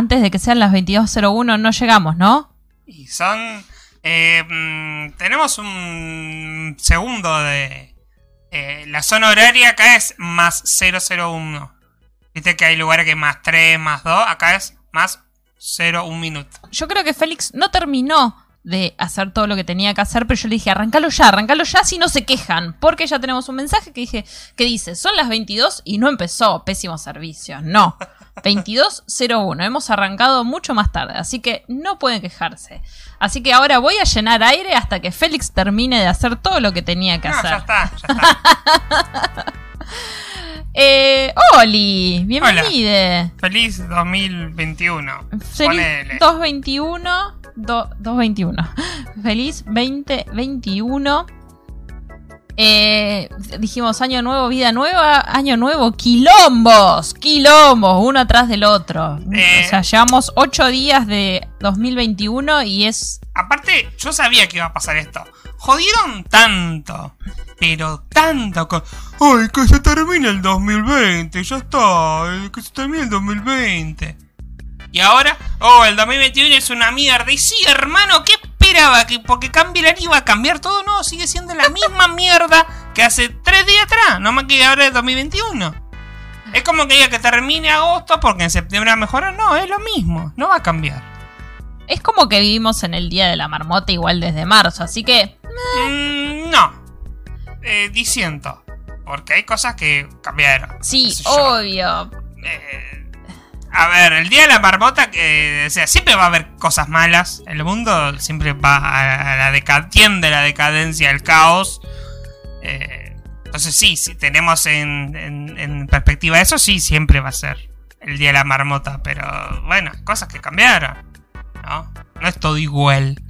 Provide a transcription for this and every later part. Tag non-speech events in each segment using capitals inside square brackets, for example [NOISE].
antes de que sean las 22.01 no llegamos, ¿no? Y son... eh, mm, tenemos un segundo de... eh, la zona horaria acá es más 001. Viste que hay lugares que más 3, más 2. Acá es más 0, 1 minuto. Yo creo que Félix no terminó de hacer todo lo que tenía que hacer, pero yo le dije, arrancalo ya, arrancalo ya si no se quejan, porque ya tenemos un mensaje que dije que dice, son las 22 y no empezó, pésimo servicio. No. [LAUGHS] 22.01, hemos arrancado mucho más tarde, así que no pueden quejarse. Así que ahora voy a llenar aire hasta que Félix termine de hacer todo lo que tenía que No, hacer. ya está, ya está. [LAUGHS] Eh, Oli, bienvenida. Feliz 2021. Feliz Ponele. 221. do- 221. Feliz 2021. Eh, dijimos año nuevo, vida nueva, año nuevo, quilombos, quilombos, uno atrás del otro. Eh. O sea, llevamos 8 días de 2021 y es... Aparte, yo sabía que iba a pasar esto. Jodieron tanto, pero tanto con... ¡Ay, que se termine el 2020! Ya está, eh, que se termine el 2020. Y ahora, oh, el 2021 es una mierda. Y sí, hermano, ¿qué esperaba? ¿Que porque cambie año iba a cambiar todo? No, sigue siendo la misma [LAUGHS] mierda que hace tres días atrás. No más que ahora es 2021. Es como que diga que termine agosto porque en septiembre va a mejorar. No, es lo mismo. No va a cambiar. Es como que vivimos en el Día de la Marmota igual desde marzo, así que... Mm, no. Eh, disiento. Porque hay cosas que cambiaron. Sí, obvio. Eh, a ver, el día de la marmota, sea, siempre va a haber cosas malas. El mundo siempre va a, la deca tiende la decadencia, al caos. Eh, entonces sí, si tenemos en, perspectiva eso, sí, siempre va a ser el día de la marmota. Pero bueno, cosas que cambiaron. ¿No? No es todo igual.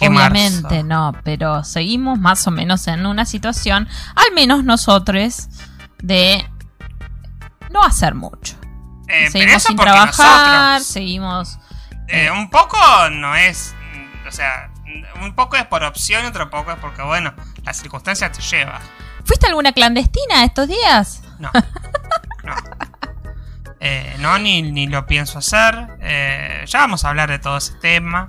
Obviamente no, pero seguimos más o menos en una situación, al menos nosotros, de no hacer mucho. Eh, seguimos sin trabajar, nosotros- seguimos... Eh, un poco no es. O sea, un poco es por opción y otro poco es porque, bueno, las circunstancias te llevan. ¿Fuiste alguna clandestina estos días? No. No. Eh, no, ni, ni lo pienso hacer. Eh, ya vamos a hablar de todo ese tema.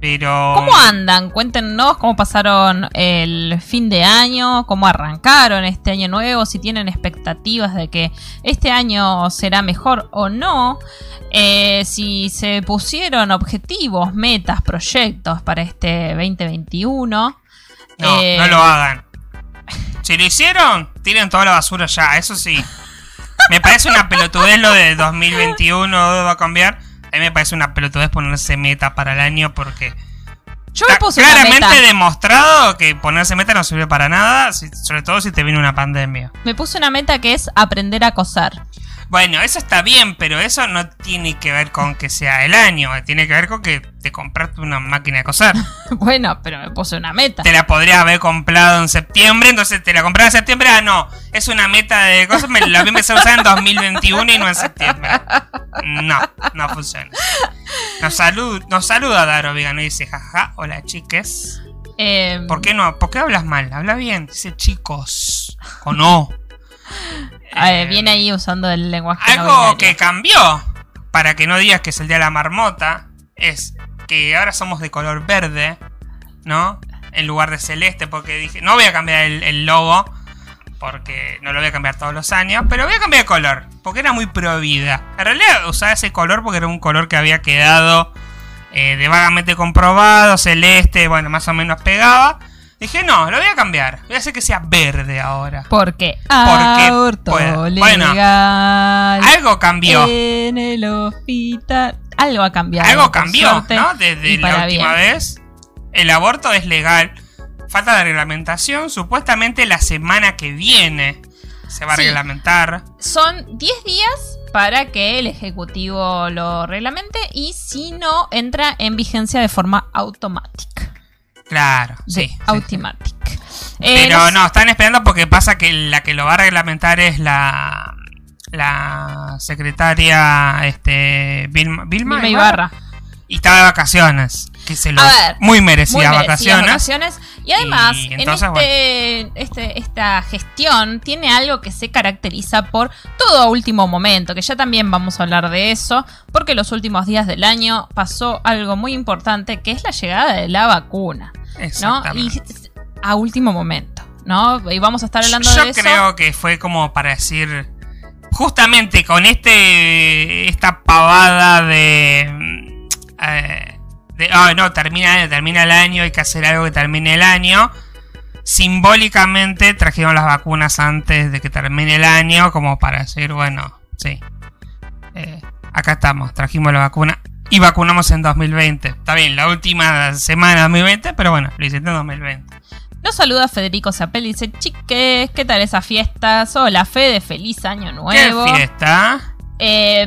Pero. ¿Cómo andan? Cuéntenos cómo pasaron el fin de año, cómo arrancaron este año nuevo, si tienen expectativas de que este año será mejor o no, eh, si se pusieron objetivos, metas, proyectos para este 2021. No, Eh, no lo hagan. Si lo hicieron, tiren toda la basura ya, eso sí. Me parece una pelotudez lo de 2021 va a cambiar. A mí me parece una pelotudez ponerse meta para el año porque Yo me puse una claramente meta. demostrado que ponerse meta no sirve para nada, sobre todo si te viene una pandemia. Me puse una meta que es aprender a coser. Bueno, eso está bien, pero eso no tiene que ver con que sea el año, tiene que ver con que te compraste una máquina de coser. [LAUGHS] bueno, pero me puse una meta. te la podrías haber comprado en septiembre, entonces te la compraba en septiembre. Ah, no, es una meta de cosas, me la voy a empezar a usar en 2021 y no en septiembre. No, no funciona. Nos, salud, nos saluda Daro Vegano y dice, jaja, hola chiques. Eh, ¿Por qué no? ¿Por qué hablas mal? Habla bien, dice chicos. O no. Eh, viene ahí usando el lenguaje. Algo que cambió, para que no digas que es el día de la marmota, es que ahora somos de color verde, ¿no? En lugar de celeste, porque dije, no voy a cambiar el, el logo, porque no lo voy a cambiar todos los años, pero voy a cambiar de color, porque era muy pro vida. En realidad usaba ese color porque era un color que había quedado eh, de vagamente comprobado, celeste, bueno, más o menos pegaba. Dije, no, lo voy a cambiar, voy a hacer que sea verde ahora. Porque Porque aborto puedo. Bueno, Algo cambió. en el hospital. Algo ha cambiado. Algo por cambió, suerte, ¿no? Desde la última bien. vez. El aborto es legal. Falta de reglamentación. Supuestamente la semana que viene se va a Sí. reglamentar. Son 10 días para que el Ejecutivo lo reglamente y si no, entra en vigencia de forma automática. Claro, sí. automatic. Eh, Pero no, están esperando porque pasa que la que lo va a reglamentar es la la secretaria este Vilma, Vilma Vilma Ibarra. Y estaba de vacaciones. Que se lo. A ver, muy Muy merecidas merecidas vacaciones. vacaciones. Y además, Y en este, este- esta gestión tiene algo que se caracteriza por todo a último momento, que ya también vamos a hablar de eso, porque los últimos días del año pasó algo muy importante, que es la llegada de la vacuna, ¿no? Y a último momento, ¿no? Y vamos a estar hablando Yo de eso. creo que fue como para decir. Justamente con este. Esta pavada de. Eh, de. "Ay, no, termina, termina el año, hay que hacer algo que termine el año. Simbólicamente trajeron las vacunas antes de que termine el año, como para decir, bueno, sí. eh, acá estamos, trajimos la vacuna y vacunamos en 2020. Está bien, la última semana de 2020, pero bueno, lo hiciste en 2020. Nos saluda Federico Zapel y dice, chiques, ¿qué tal esas fiestas? Hola, Fede, feliz año nuevo. ¿Qué fiesta? Eh,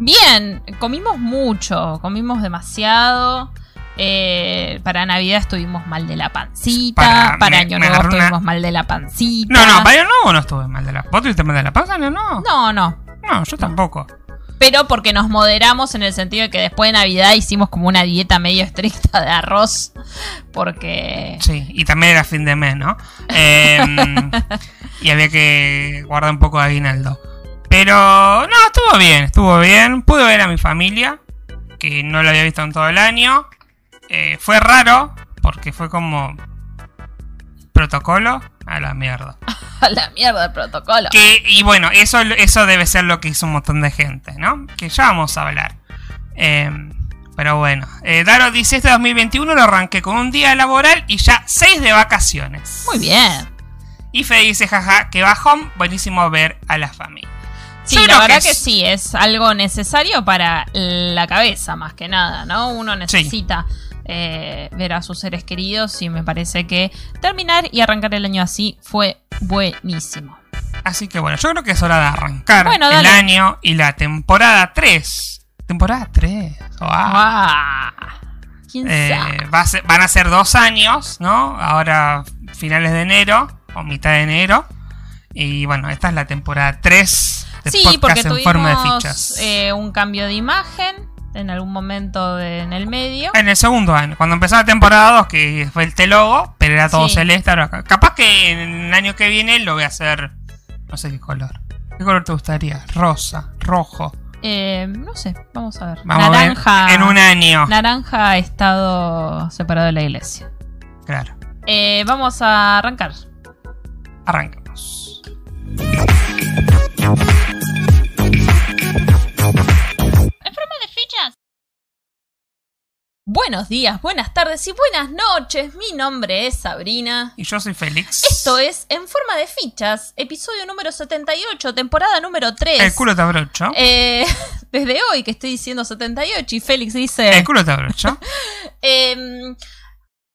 bien, comimos mucho, comimos demasiado. Eh, para Navidad estuvimos mal de la pancita. Para- Para, me- Año me Nuevo una- estuvimos mal de la pancita. No, no, para el nuevo no estuve mal de la. ¿Vos tuviste mal de la panza? No, no. No, no. No, yo tampoco. Pero porque nos moderamos en el sentido de que después de Navidad hicimos como una dieta medio estricta de arroz. Porque. Sí, y también era fin de mes, ¿no? Eh, [LAUGHS] y había que guardar un poco de aguinaldo. Pero, no, estuvo bien, estuvo bien. Pude ver a mi familia, que no lo había visto en todo el año. Eh, fue raro, porque fue como. Protocolo a la mierda. [LAUGHS] A la mierda el protocolo. Que, y bueno, eso, eso debe ser lo que hizo un montón de gente, ¿no? Que ya vamos a hablar. Eh, pero bueno, eh, Daro dice: Este 2021 lo arranqué con un día laboral y ya seis de vacaciones. Muy bien. Y Fede dice: Jaja, que bajón, buenísimo ver a la familia. Sí, Yo la verdad que sí, es algo necesario para la cabeza más que nada, ¿no? Uno necesita eh, ver a sus seres queridos y me parece que terminar y arrancar el año así fue buenísimo. Así que bueno, yo creo que es hora de arrancar Bueno, el año y la temporada 3. Temporada 3. Wow. ¿Quién Eh, sabe? va a ser- van a ser dos años, ¿no? Ahora finales de enero o mitad de enero. Y bueno, esta es la temporada 3 Sí, podcast porque en forma de tuvimos fichas. eh, un cambio de imagen en algún momento de- en el medio. En el segundo año, cuando empezó la temporada 2, que fue el telogo, pero era todo Sí. celeste. ahora ca- capaz que en el año que viene lo voy a hacer, no sé qué color. ¿Qué color te gustaría? Rosa, rojo. Eh, no sé, vamos a ver. Vamos Naranja. a ver en un año. Naranja ha estado separado de la iglesia. Claro, Eh, vamos a arrancar. arranquemos. Buenos días, buenas tardes y buenas noches. Mi nombre es Sabrina. Y yo soy Félix. Esto es En Forma de Fichas, episodio número 78, temporada número 3. El culo te abrocho. Eh, [LAUGHS] desde hoy que estoy diciendo 78 y Félix dice... El culo te abrocho. [LAUGHS] Eh, año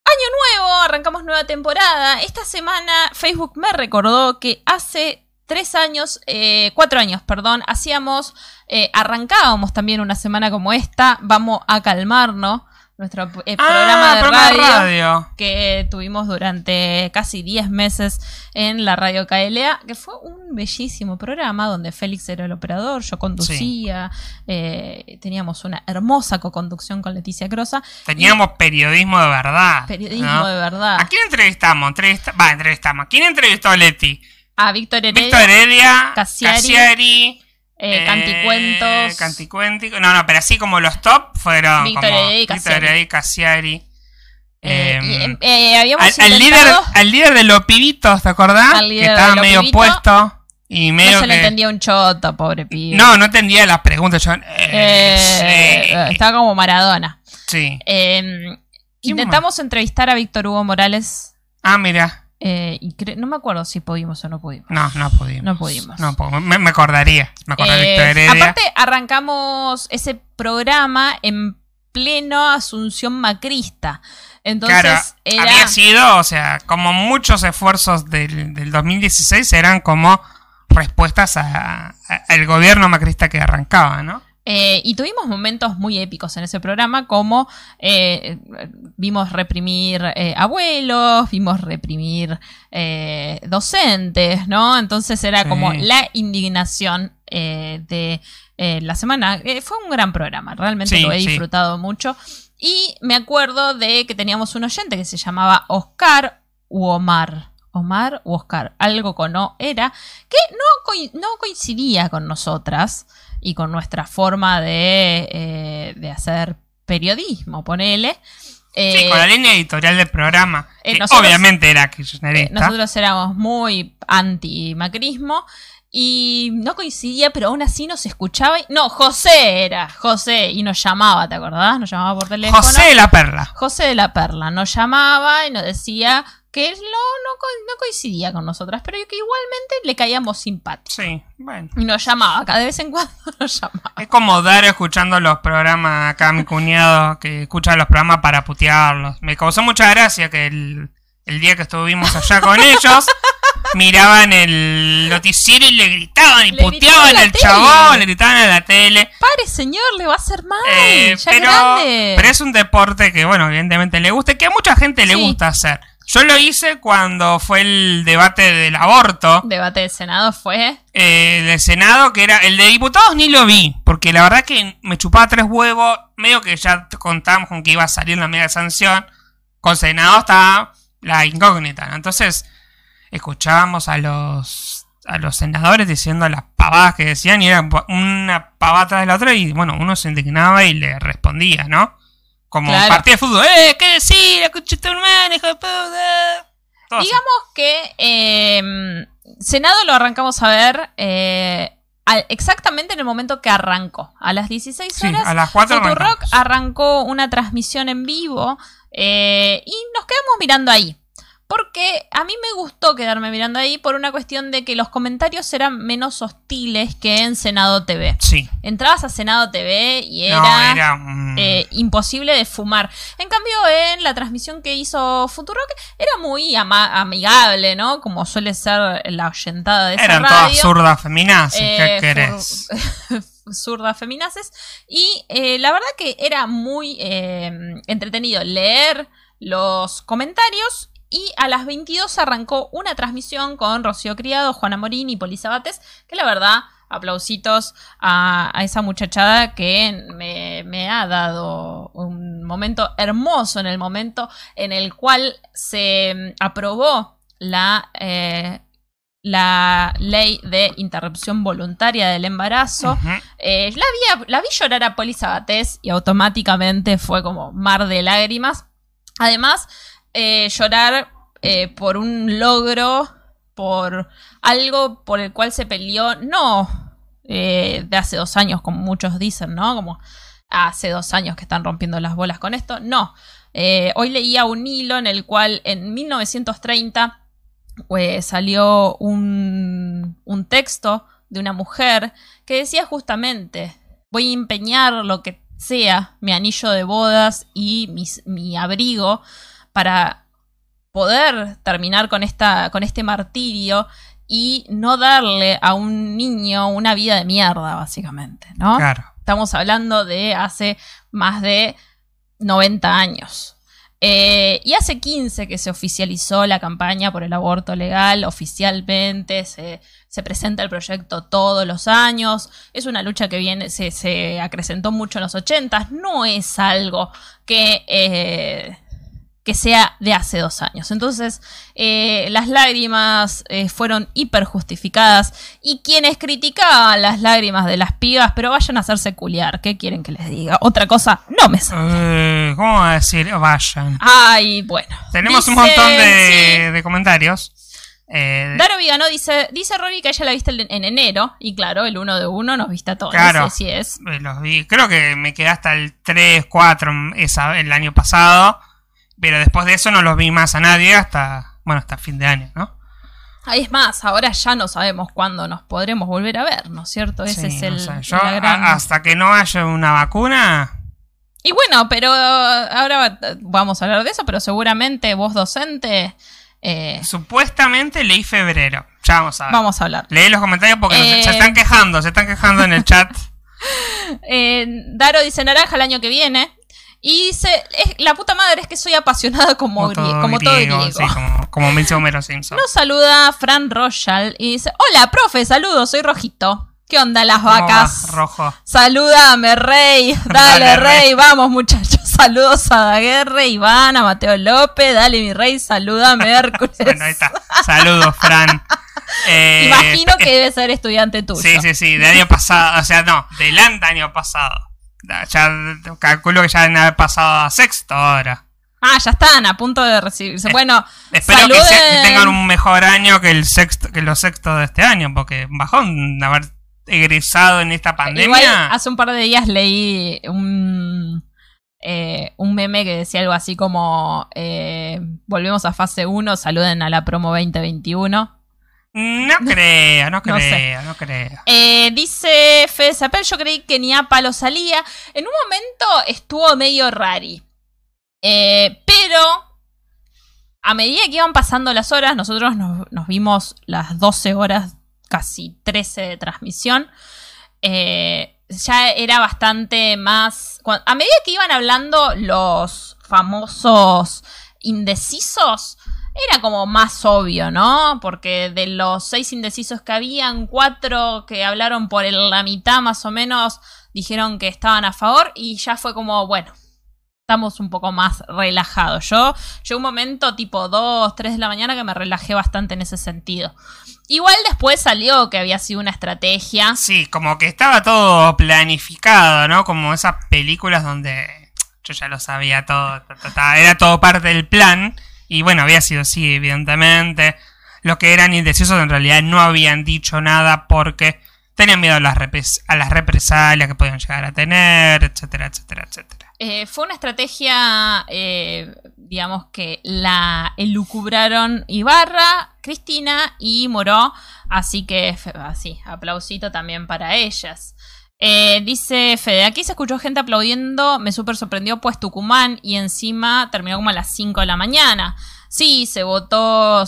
nuevo, arrancamos nueva temporada. Esta semana Facebook me recordó que hace tres años, eh, cuatro años, perdón, hacíamos, eh, arrancábamos también una semana como esta. Vamos a calmarnos. Nuestro eh, programa, Ah, de, programa radio, de radio. que tuvimos durante casi 10 meses en la radio KLA, que fue un bellísimo programa donde Félix era el operador, yo conducía, eh, teníamos una hermosa coconducción con Leticia Crosa. Teníamos periodismo de verdad. Periodismo ¿no? de verdad. ¿A quién entrevistamos? Entrevista... Va, entrevistamos. ¿Quién entrevistó a Leti? A Víctor Heredia, Víctor Heredia, Cassiari, Cassiari, eh, eh, Canticuentos. Canticuéntico. No, no, pero así como los top fueron Víctor como Heredia y Víctor Cassiari. Cassiari. eh, Eh, em, eh, habíamos al, al líder, al líder de los pibitos, ¿te acordás? Al Que líder estaba medio pibitos. puesto y medio no se le entendía un choto, pobre pibe. No, no entendía las preguntas. Yo, eh, Eh. Estaba como Maradona. Sí. Eh, intentamos entrevistar a Víctor Hugo Morales. Ah, mira. Eh, y no me acuerdo si pudimos o no pudimos. No, no pudimos. No pudimos. No me, me acordaría. Me acordaría de Eh, aparte, arrancamos ese programa en pleno Asunción Macrista. Entonces, claro, era. había sido, o sea, como muchos esfuerzos del, del 2016 eran como respuestas a- a- al gobierno macrista que arrancaba, ¿no? Eh, y tuvimos momentos muy épicos en ese programa, como eh, vimos reprimir eh, abuelos, vimos reprimir docentes, ¿no? Entonces era Sí. como la indignación de la semana. Fue un gran programa, realmente Sí, lo he sí. disfrutado mucho. Y me acuerdo de que teníamos un oyente que se llamaba Oscar u Omar. Omar u Oscar, algo con O era, que no, no coincidía con nosotras y con nuestra forma de, eh, de hacer periodismo, ponele. Sí, Eh, con la línea editorial del programa. eh, que nosotros- obviamente era eh, kirchnerista. nosotros éramos muy anti-macrismo y no coincidía, pero aún así nos escuchaba. y- no, José era, José, y nos llamaba, ¿te acordás? Nos llamaba por teléfono. José de la Perla. José de la Perla nos llamaba y nos decía que él no, no, co- no coincidía con nosotras, pero que igualmente le caíamos simpáticos. Sí, bueno. Y nos llamaba, cada vez en cuando [LAUGHS] nos llamaba. Es como Dario escuchando los programas acá, mi cuñado, que escucha los programas para putearlos. Me causó mucha gracia que el, el día que estuvimos allá con [LAUGHS] ellos, miraban el noticiero y le gritaban y Le puteaban al tele. chabón, le gritaban a la tele. Pare, señor, le va a hacer mal. Eh, ya pero, grande. pero es un deporte que, bueno, evidentemente le gusta y que a mucha gente le gusta hacer. Yo lo hice cuando fue el debate del aborto Debate del Senado fue. eh, del Senado, que era el de diputados, ni lo vi, porque la verdad que me chupaba tres huevos, medio que ya contábamos con que iba a salir la media sanción. Con Senado estaba la incógnita, ¿no? Entonces, escuchábamos a los a los senadores diciendo las pavadas que decían y era una pavada tras de la otra y bueno, uno se indignaba y le respondía, ¿no? Como Claro. partido de fútbol, ¡eh! ¿Qué decir? ¡Escucha tu hermano, hijo de puta! Todo así. Digamos que eh, Senado lo arrancamos a ver eh, al- exactamente en el momento que arrancó. A las 16 Sí, horas, a las 4 Futurock arrancó una transmisión en vivo eh, y nos quedamos mirando ahí. Porque a mí me gustó quedarme mirando ahí por una cuestión de que los comentarios eran menos hostiles que en Senado TV. Sí. Entrabas a Senado TV y era, no, era un- eh, imposible de fumar. En cambio, en la transmisión que hizo Futurock era muy ama- amigable, ¿no? Como suele ser la oyentada de esa Eran radio. todas zurdas feminazis, Eh, ¿qué querés? fur- [LAUGHS] zurdas feminaces. Y eh, la verdad que era muy eh, entretenido leer los comentarios. Y a las 22 arrancó una transmisión con Rocío Criado, Juana Morín y Poli Sabates, que la verdad, aplausitos a, a esa muchachada que me, me ha dado un momento hermoso en el momento en el cual se mm, aprobó la eh, la ley de interrupción voluntaria del embarazo. Eh, la, vi, la vi llorar a Poli Sabatés y automáticamente fue como mar de lágrimas. Además, eh, llorar eh, por un logro, por algo por el cual se peleó, no eh, de hace dos años, como muchos dicen, ¿no? Como hace dos años que están rompiendo las bolas con esto. No. Hoy leía un hilo en el cual en 1930 pues, salió un, texto de una mujer que decía justamente, voy a empeñar lo que sea, mi anillo de bodas y mi abrigo para poder terminar con, esta, con este martirio y no darle a un niño una vida de mierda, básicamente, ¿no? Claro. Estamos hablando de hace más de 90 años. Eh, y hace 15 que se oficializó la campaña por el aborto legal oficialmente, se, se presenta el proyecto todos los años, es una lucha que viene, se, se acrecentó mucho en los 80, no es algo que, eh, que sea de hace dos años. Entonces, eh, las lágrimas eh, fueron hiper justificadas y quienes criticaban las lágrimas de las pibas, pero vayan a hacerse culiar, ¿qué quieren que les diga? Otra cosa, no me sale. Eh, ¿Cómo va a decir? Vayan. Ay, bueno. Tenemos un montón de, sí. de comentarios. Eh, Daro Vigano dice, dice Rory que ella la viste en en enero, y claro, el uno de uno nos viste a todos, Claro. así es. eh, los vi. Creo que me quedé hasta el 3, 4 esa, el año pasado. Pero después de eso no los vi más a nadie hasta, bueno, hasta fin de año, ¿no? Ahí es más, ahora ya no sabemos cuándo nos podremos volver a ver, ¿no es cierto? Ese Sí, es el... Yo, gran- a- hasta que no haya una vacuna, Y bueno, pero ahora va- vamos a hablar de eso, pero seguramente vos docente, eh, supuestamente leí febrero. Ya vamos a ver. vamos a hablar. Leí los comentarios porque nos- Eh. se están quejando, se están quejando en el chat. [LAUGHS] Eh, Daro dice naranja el año que viene. Y dice, es- la puta madre es que soy apasionada como, grie- como todo griego. sí, como, como dice Homero Simpson. Nos saluda Fran Royal y dice, hola, profe, saludos, soy Rojito. ¿Qué onda las ¿Cómo va, vacas? Rojo. Salúdame, Rey. [LAUGHS] Dale, Dale, Rey. Rey. Vamos, muchachos. [LAUGHS] Saludos a Daguerre, Iván, a Mateo López. Dale, mi Rey. Salúdame, [LAUGHS] Hércules. Bueno, ahí está. Saludos, Fran. Eh, Imagino que debe ser estudiante tuyo. Sí, sí, sí, del año pasado, o sea, no, del año pasado. Ya calculo que ya deben haber pasado a sexto ahora. Ah, ya están a punto de recibirse. Bueno, Espero que, saluden. se- que tengan un mejor año que el sexto, que los sextos de este año, porque bajón haber egresado en esta pandemia. Igual hace un par de días leí un, eh, un meme que decía algo así como eh, volvemos a fase 1, saluden a la promo 2021. No creo, no No sé. creo, no creo. Eh, dice Fede Zapel, yo creí que ni a palo salía. En un momento estuvo medio rari. Eh, pero a medida que iban pasando las horas, nosotros nos, nos vimos las 12 horas, casi 13 de transmisión. Eh, ya era bastante más... A medida que iban hablando los famosos indecisos, era como más obvio, ¿no? Porque de los seis indecisos que habían, cuatro que hablaron por la mitad más o menos dijeron que estaban a favor y ya fue como, bueno, estamos un poco más relajados. Yo, yo un momento tipo 2, 3 de la mañana que me relajé bastante en ese sentido. Igual después salió que había sido una estrategia. Sí, como que estaba todo planificado, ¿no? Como esas películas donde yo ya lo sabía todo, era todo parte del plan. Y bueno, había sido así, evidentemente. Los que eran indecisos en realidad no habían dicho nada porque tenían miedo a las, repres- a las represalias que podían llegar a tener, etcétera, etcétera, etcétera. Eh, fue una estrategia, eh, digamos que la elucubraron Ibarra, Cristina y Moró, así que así, aplausito también para ellas. Eh, dice Fede, aquí se escuchó gente aplaudiendo, me súper sorprendió pues Tucumán y encima terminó como a las 5 de la mañana. Sí, se votó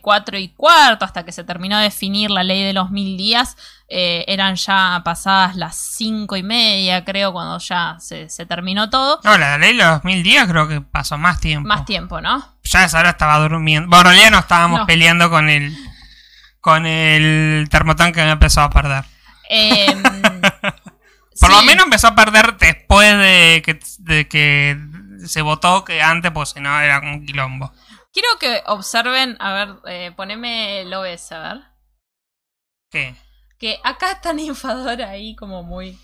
4 y cuarto hasta que se terminó de definir la ley de los mil días. Eh, eran ya pasadas las cinco y media, creo, cuando ya se, se terminó todo. No, la ley de los mil días creo que pasó más tiempo. Más tiempo, ¿no? Ya esa hora estaba durmiendo. Bueno, en realidad no estábamos No. peleando con el con el termotanque que me empezó a perder. Em, [LAUGHS] Por lo menos empezó a perder después de que, de que se votó, que antes, pues si no, era un quilombo. Quiero que observen, a ver, eh, poneme el OBS, a ver. ¿Qué? Que acá está ninfadora ahí como muy...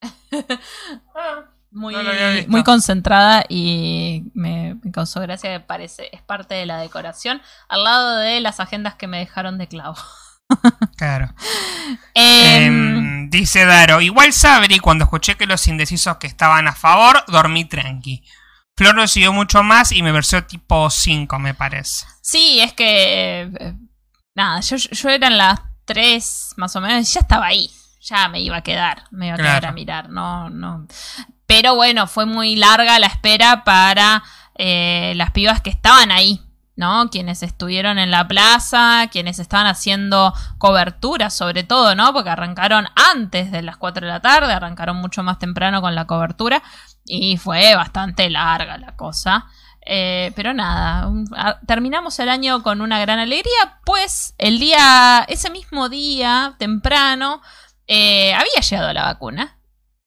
[LAUGHS] muy, No había visto. muy concentrada y me, me causó gracia que parece, es parte de la decoración, al lado de las agendas que me dejaron de clavo. [LAUGHS] [LAUGHS] Claro. Em, Em, dice Daro, igual Sabri, cuando escuché que los indecisos que estaban a favor, dormí tranqui. Flor lo siguió mucho más y me versió tipo 5, me parece. Sí, es que. eh, nada, yo, yo eran las 3 más o menos y ya estaba ahí. Ya me iba a quedar. Me iba a quedar a mirar. No, no. Pero bueno, fue muy larga la espera para eh, las pibas que estaban ahí. ¿No? Quienes estuvieron en la plaza, quienes estaban haciendo cobertura, sobre todo, ¿no? Porque arrancaron antes de las 4 de la tarde, arrancaron mucho más temprano con la cobertura y fue bastante larga la cosa. Eh, pero nada, terminamos el año con una gran alegría, pues el día, ese mismo día, temprano, eh, había llegado la vacuna.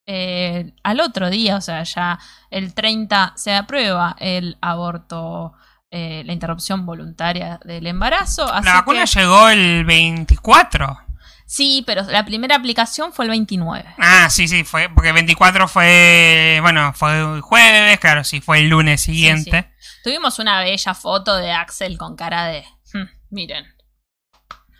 Eh, al otro día, o sea, ya el 30 se aprueba el aborto, eh, la interrupción voluntaria del embarazo. así La vacuna que- llegó el 24. Sí, pero la primera aplicación fue el 29. Ah, sí, sí, fue, porque 24 fue, bueno, fue el jueves, claro, sí, fue el lunes siguiente. Tuvimos una bella foto de Axel con cara de, "Hmm, miren,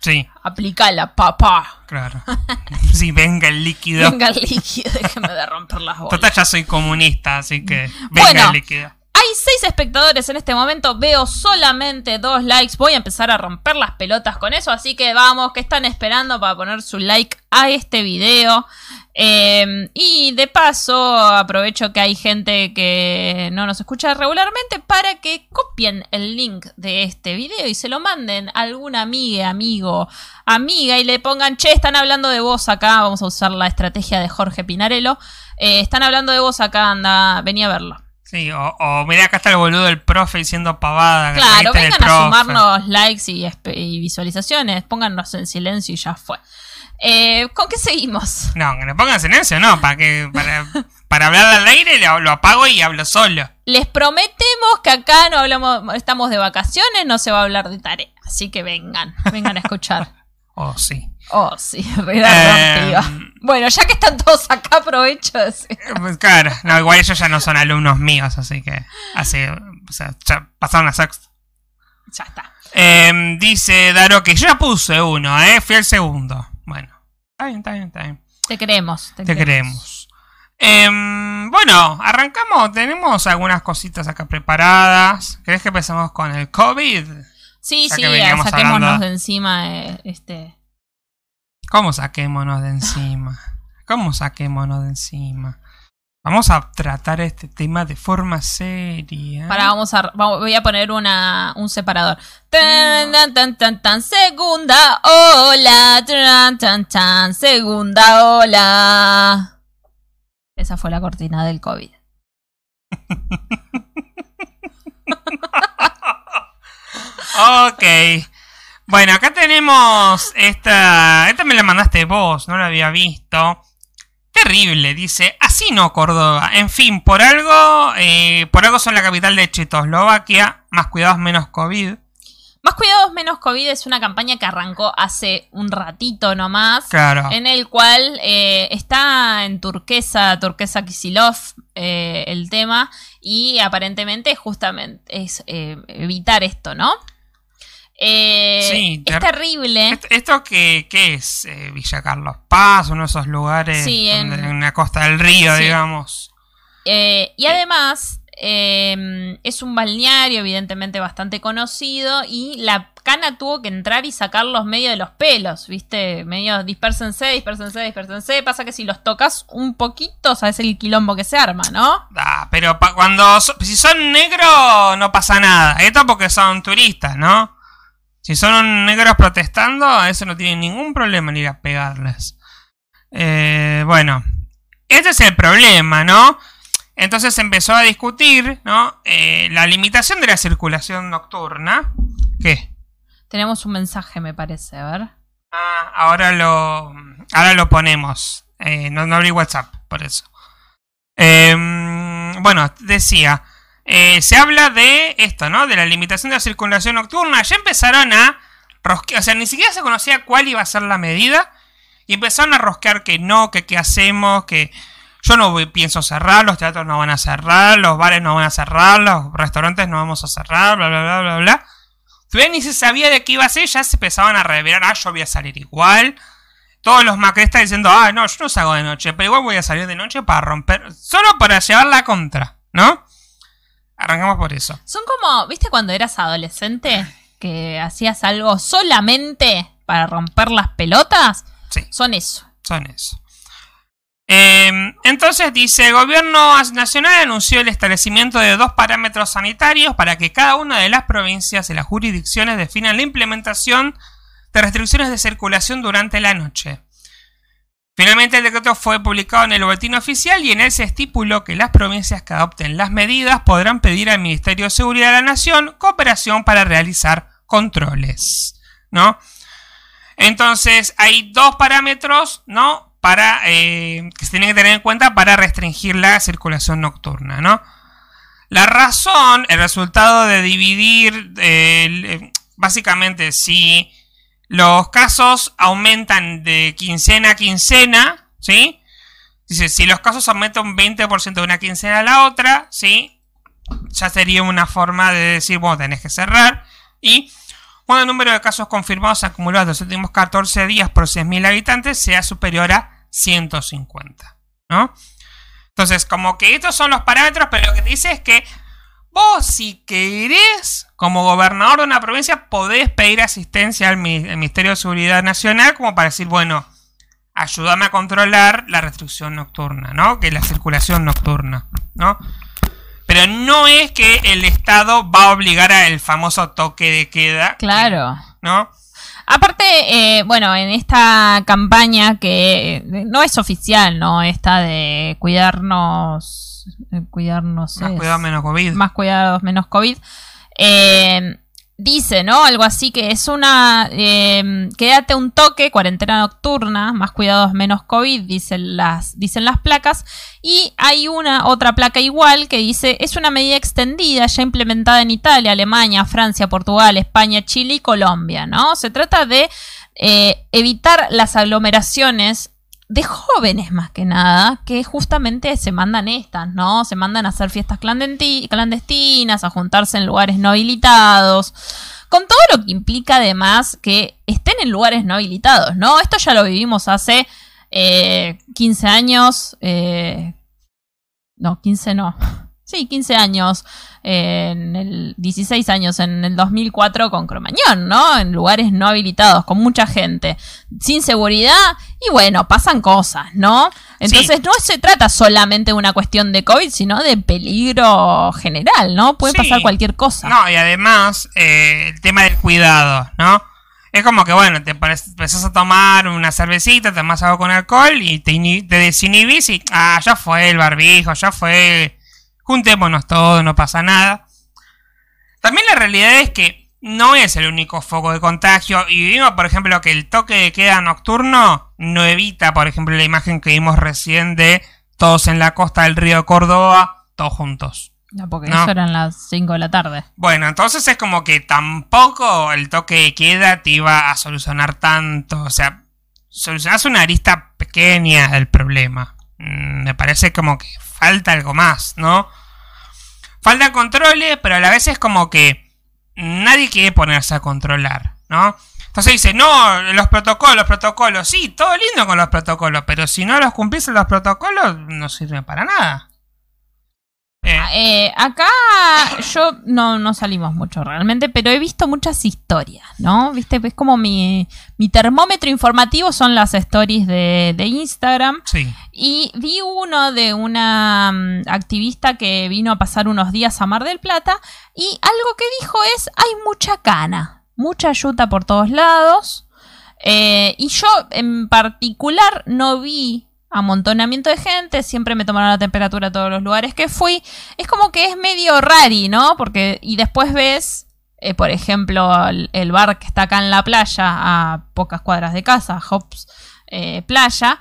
Sí, aplicala, papá. claro. [LAUGHS] sí, venga el líquido. Venga el líquido, déjeme de romper las bolas. Total, ya soy comunista, así que venga Bueno. el líquido. Hay seis espectadores en este momento, veo solamente dos likes. Voy a empezar a romper las pelotas con eso, así que vamos, que están esperando para poner su like a este video. Eh, y de paso, aprovecho que hay gente que no nos escucha regularmente para que copien el link de este video y se lo manden a alguna amiga, amigo, amiga y le pongan, che, están hablando de vos acá. Vamos a usar la estrategia de Jorge Pinarello. Eh, están hablando de vos acá, anda, vení a verlo. Sí, o, o mirá, acá está el boludo del profe diciendo pavada. Claro, vengan a sumarnos likes y, visualizaciones, póngannos en silencio y ya fue. Eh, ¿Con qué seguimos? No, que le pongan silencio, no, para que para, para hablar al aire lo, lo apago y hablo solo. Les prometemos que acá no hablamos, estamos de vacaciones, no se va a hablar de tarea. Así que vengan, vengan a escuchar. [LAUGHS] Oh, sí. Oh, sí, [LAUGHS] Eh. Bueno, ya que están todos acá, aprovecho de decir- Eh, Pues claro, no, igual ellos ya no son alumnos míos, así que hace, o sea, ya pasaron a sexto. Ya está. Eh, dice Daro que yo ya puse uno, eh, fui el segundo. Bueno, está bien, está bien, está bien. Te queremos. Te, Te queremos. Em, bueno, arrancamos, tenemos algunas cositas acá preparadas. ¿Querés que empecemos con el COVID? Sí, Ya sí, saquémonos hablando- de encima eh, este. ¿Cómo saquémonos de encima? ¿Cómo saquémonos de encima? Vamos a tratar este tema de forma seria. Para, vamos a, vamos- voy a poner una, un separador. Tan, tan, tan, tan, tan, segunda ola. Tan, tan, tan, segunda ola. Esa fue la cortina del COVID. [LAUGHS] Ok. Bueno, acá tenemos esta. Esta me la mandaste vos, no la había visto. Terrible, dice. Así no, Córdoba. En fin, por algo. eh, por algo son la capital de Checoslovaquia. Más cuidados, menos COVID. Más cuidados, menos COVID es una campaña que arrancó hace un ratito nomás. Claro. En el cual eh, está en turquesa, turquesa Kisilov, eh, el tema, y aparentemente justamente es eh, evitar esto, ¿no? Eh, Sí, es ter- terrible. ¿Esto, esto qué, qué es? Eh, Villa Carlos Paz, uno de esos lugares Sí, en- donde- en la costa del río, Sí. digamos. Eh, y además eh, es un balneario evidentemente bastante conocido y la cana tuvo que entrar y sacarlos medio de los pelos, ¿viste? Medio dispersense, dispersense, dispersense. Pasa que si los tocas un poquito, sabes el quilombo que se arma, ¿no? Ah, pero cuando so- si son negros no pasa nada. Esto porque son turistas, ¿no? Si son negros protestando, eso no tiene ningún problema en ir a pegarles. Eh, bueno, este es el problema, ¿no? Entonces empezó a discutir, ¿no? Eh, la limitación de la circulación nocturna. ¿Qué? Tenemos un mensaje, me parece, a ver. Ah, ahora lo, ahora lo ponemos. Eh, no, no abrí WhatsApp, por eso. Em, bueno, decía, eh, se habla de esto, ¿no? De la limitación de la circulación nocturna. Ya empezaron a rosquear, o sea, ni siquiera se conocía cuál iba a ser la medida. Y empezaron a rosquear que no, que qué hacemos, que yo no pienso cerrar, los teatros no van a cerrar, los bares no van a cerrar, los restaurantes no vamos a cerrar, bla, bla, bla, bla, bla. Todavía ni se sabía de qué iba a ser, ya se empezaban a revelar, ah, yo voy a salir igual. Todos los macristas diciendo, ah, no, yo no salgo de noche, pero igual voy a salir de noche para romper, solo para llevar la contra, ¿no? Arrancamos por eso. Son como, ¿viste cuando eras adolescente? Que hacías algo solamente para romper las pelotas. Sí, Son eso. son eso. Eh, entonces dice, el gobierno nacional anunció el establecimiento de dos parámetros sanitarios para que cada una de las provincias y las jurisdicciones definan la implementación de restricciones de circulación durante la noche. Finalmente el decreto fue publicado en el boletín oficial y en él se estipuló que las provincias que adopten las medidas podrán pedir al Ministerio de Seguridad de la Nación cooperación para realizar controles, ¿no? Entonces hay dos parámetros, ¿no? Para eh, que se tienen que tener en cuenta para restringir la circulación nocturna, ¿no? La razón, el resultado de dividir, eh, eh, básicamente, si los casos aumentan de quincena a quincena, ¿sí? Dice, si los casos aumentan un 20% de una quincena a la otra, ¿sí? Ya sería una forma de decir, bueno, tenés que cerrar. Y cuando el número de casos confirmados acumulados los últimos 14 días por 100.000 habitantes sea superior a 150, ¿no? Entonces, como que estos son los parámetros, pero lo que dice es que vos, si querés, como gobernador de una provincia, podés pedir asistencia al Mi- al Ministerio de Seguridad Nacional como para decir, bueno, ayúdame a controlar la restricción nocturna, ¿no? Que la circulación nocturna, ¿no? Pero no es que el Estado va a obligar al famoso toque de queda, Claro. ¿no? Aparte, eh, bueno, en esta campaña que no es oficial, ¿no? Esta de cuidarnos, eh, cuidarnos Más es- cuidado, menos COVID. más cuidados, menos COVID. eh, dice, ¿no? Algo así que es una... eh, quédate un toque, cuarentena nocturna, más cuidados, menos COVID, dicen las, dicen las placas. Y hay una otra placa igual que dice, es una medida extendida ya implementada en Italia, Alemania, Francia, Portugal, España, Chile y Colombia, ¿no? Se trata de eh, evitar las aglomeraciones de jóvenes más que nada, que justamente se mandan estas, ¿no? Se mandan a hacer fiestas clandestinas, a juntarse en lugares no habilitados, con todo lo que implica además que estén en lugares no habilitados, ¿no? Esto ya lo vivimos hace eh, 15 años, eh, no, 15 no. Sí, 15 años, eh, en el 16 años en el 2004 con Cromañón, ¿no? En lugares no habilitados, con mucha gente, sin seguridad y bueno, pasan cosas, ¿no? Entonces no se trata solamente de una cuestión de COVID, sino de peligro general, ¿no? Puede Sí. pasar cualquier cosa. No, y además, eh, el tema del cuidado, ¿no? Es como que, bueno, te pones, empezás a tomar una cervecita, te tomas algo con alcohol y te, te desinhibís y, ah, ya fue el barbijo, ya fue, juntémonos todos, no pasa nada. También la realidad es que no es el único foco de contagio y vimos, por ejemplo, que el toque de queda nocturno no evita, por ejemplo, la imagen que vimos recién de todos en la costa del río Córdoba, todos juntos. No, porque No. eso eran las 5 de la tarde. Bueno, entonces es como que tampoco el toque de queda te iba a solucionar tanto. O sea, solucionas una arista pequeña del problema. Mm, Me parece como que falta algo más, ¿no? Falta controles, pero a la vez es como que nadie quiere ponerse a controlar, ¿no? Entonces dice, no, los protocolos, los protocolos, sí, todo lindo con los protocolos, pero si no los cumplís los protocolos, no sirven para nada. Eh, Eh, acá yo no, no salimos mucho realmente, pero he visto muchas historias, ¿no? Viste, es como mi, mi termómetro informativo son las stories de, de Instagram. sí. Y vi uno de una mm, activista que vino a pasar unos días a Mar del Plata y algo que dijo es, hay mucha cana, mucha yuta por todos lados. Eh, y yo en particular no vi amontonamiento de gente, siempre me tomaron la temperatura a todos los lugares que fui. Es como que es medio rari, ¿no? Porque, y después ves, eh, por ejemplo, el, el bar que está acá en la playa, a pocas cuadras de casa, Hops eh, Playa,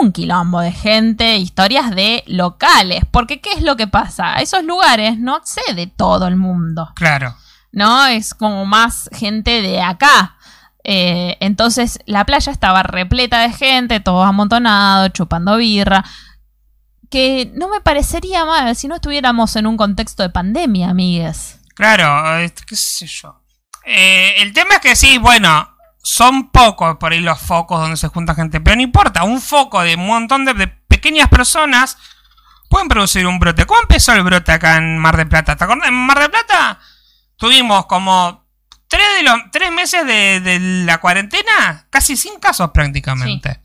un quilombo de gente, historias de locales. Porque, ¿qué es lo que pasa? A esos lugares no accede todo el mundo. Claro. ¿no? Es como más gente de acá. Eh, entonces la playa estaba repleta de gente, todos amontonados, chupando birra. Que no me parecería mal si no estuviéramos en un contexto de pandemia, amigues. Claro, este, qué sé yo. Eh, el tema es que sí, bueno, son pocos por ahí los focos donde se junta gente, pero no importa, un foco de un montón de, pequeñas personas pueden producir un brote. ¿Cómo empezó el brote acá en Mar del Plata? ¿Te? En Mar del Plata tuvimos como tres, de los, tres meses de, de la cuarentena, casi sin casos prácticamente.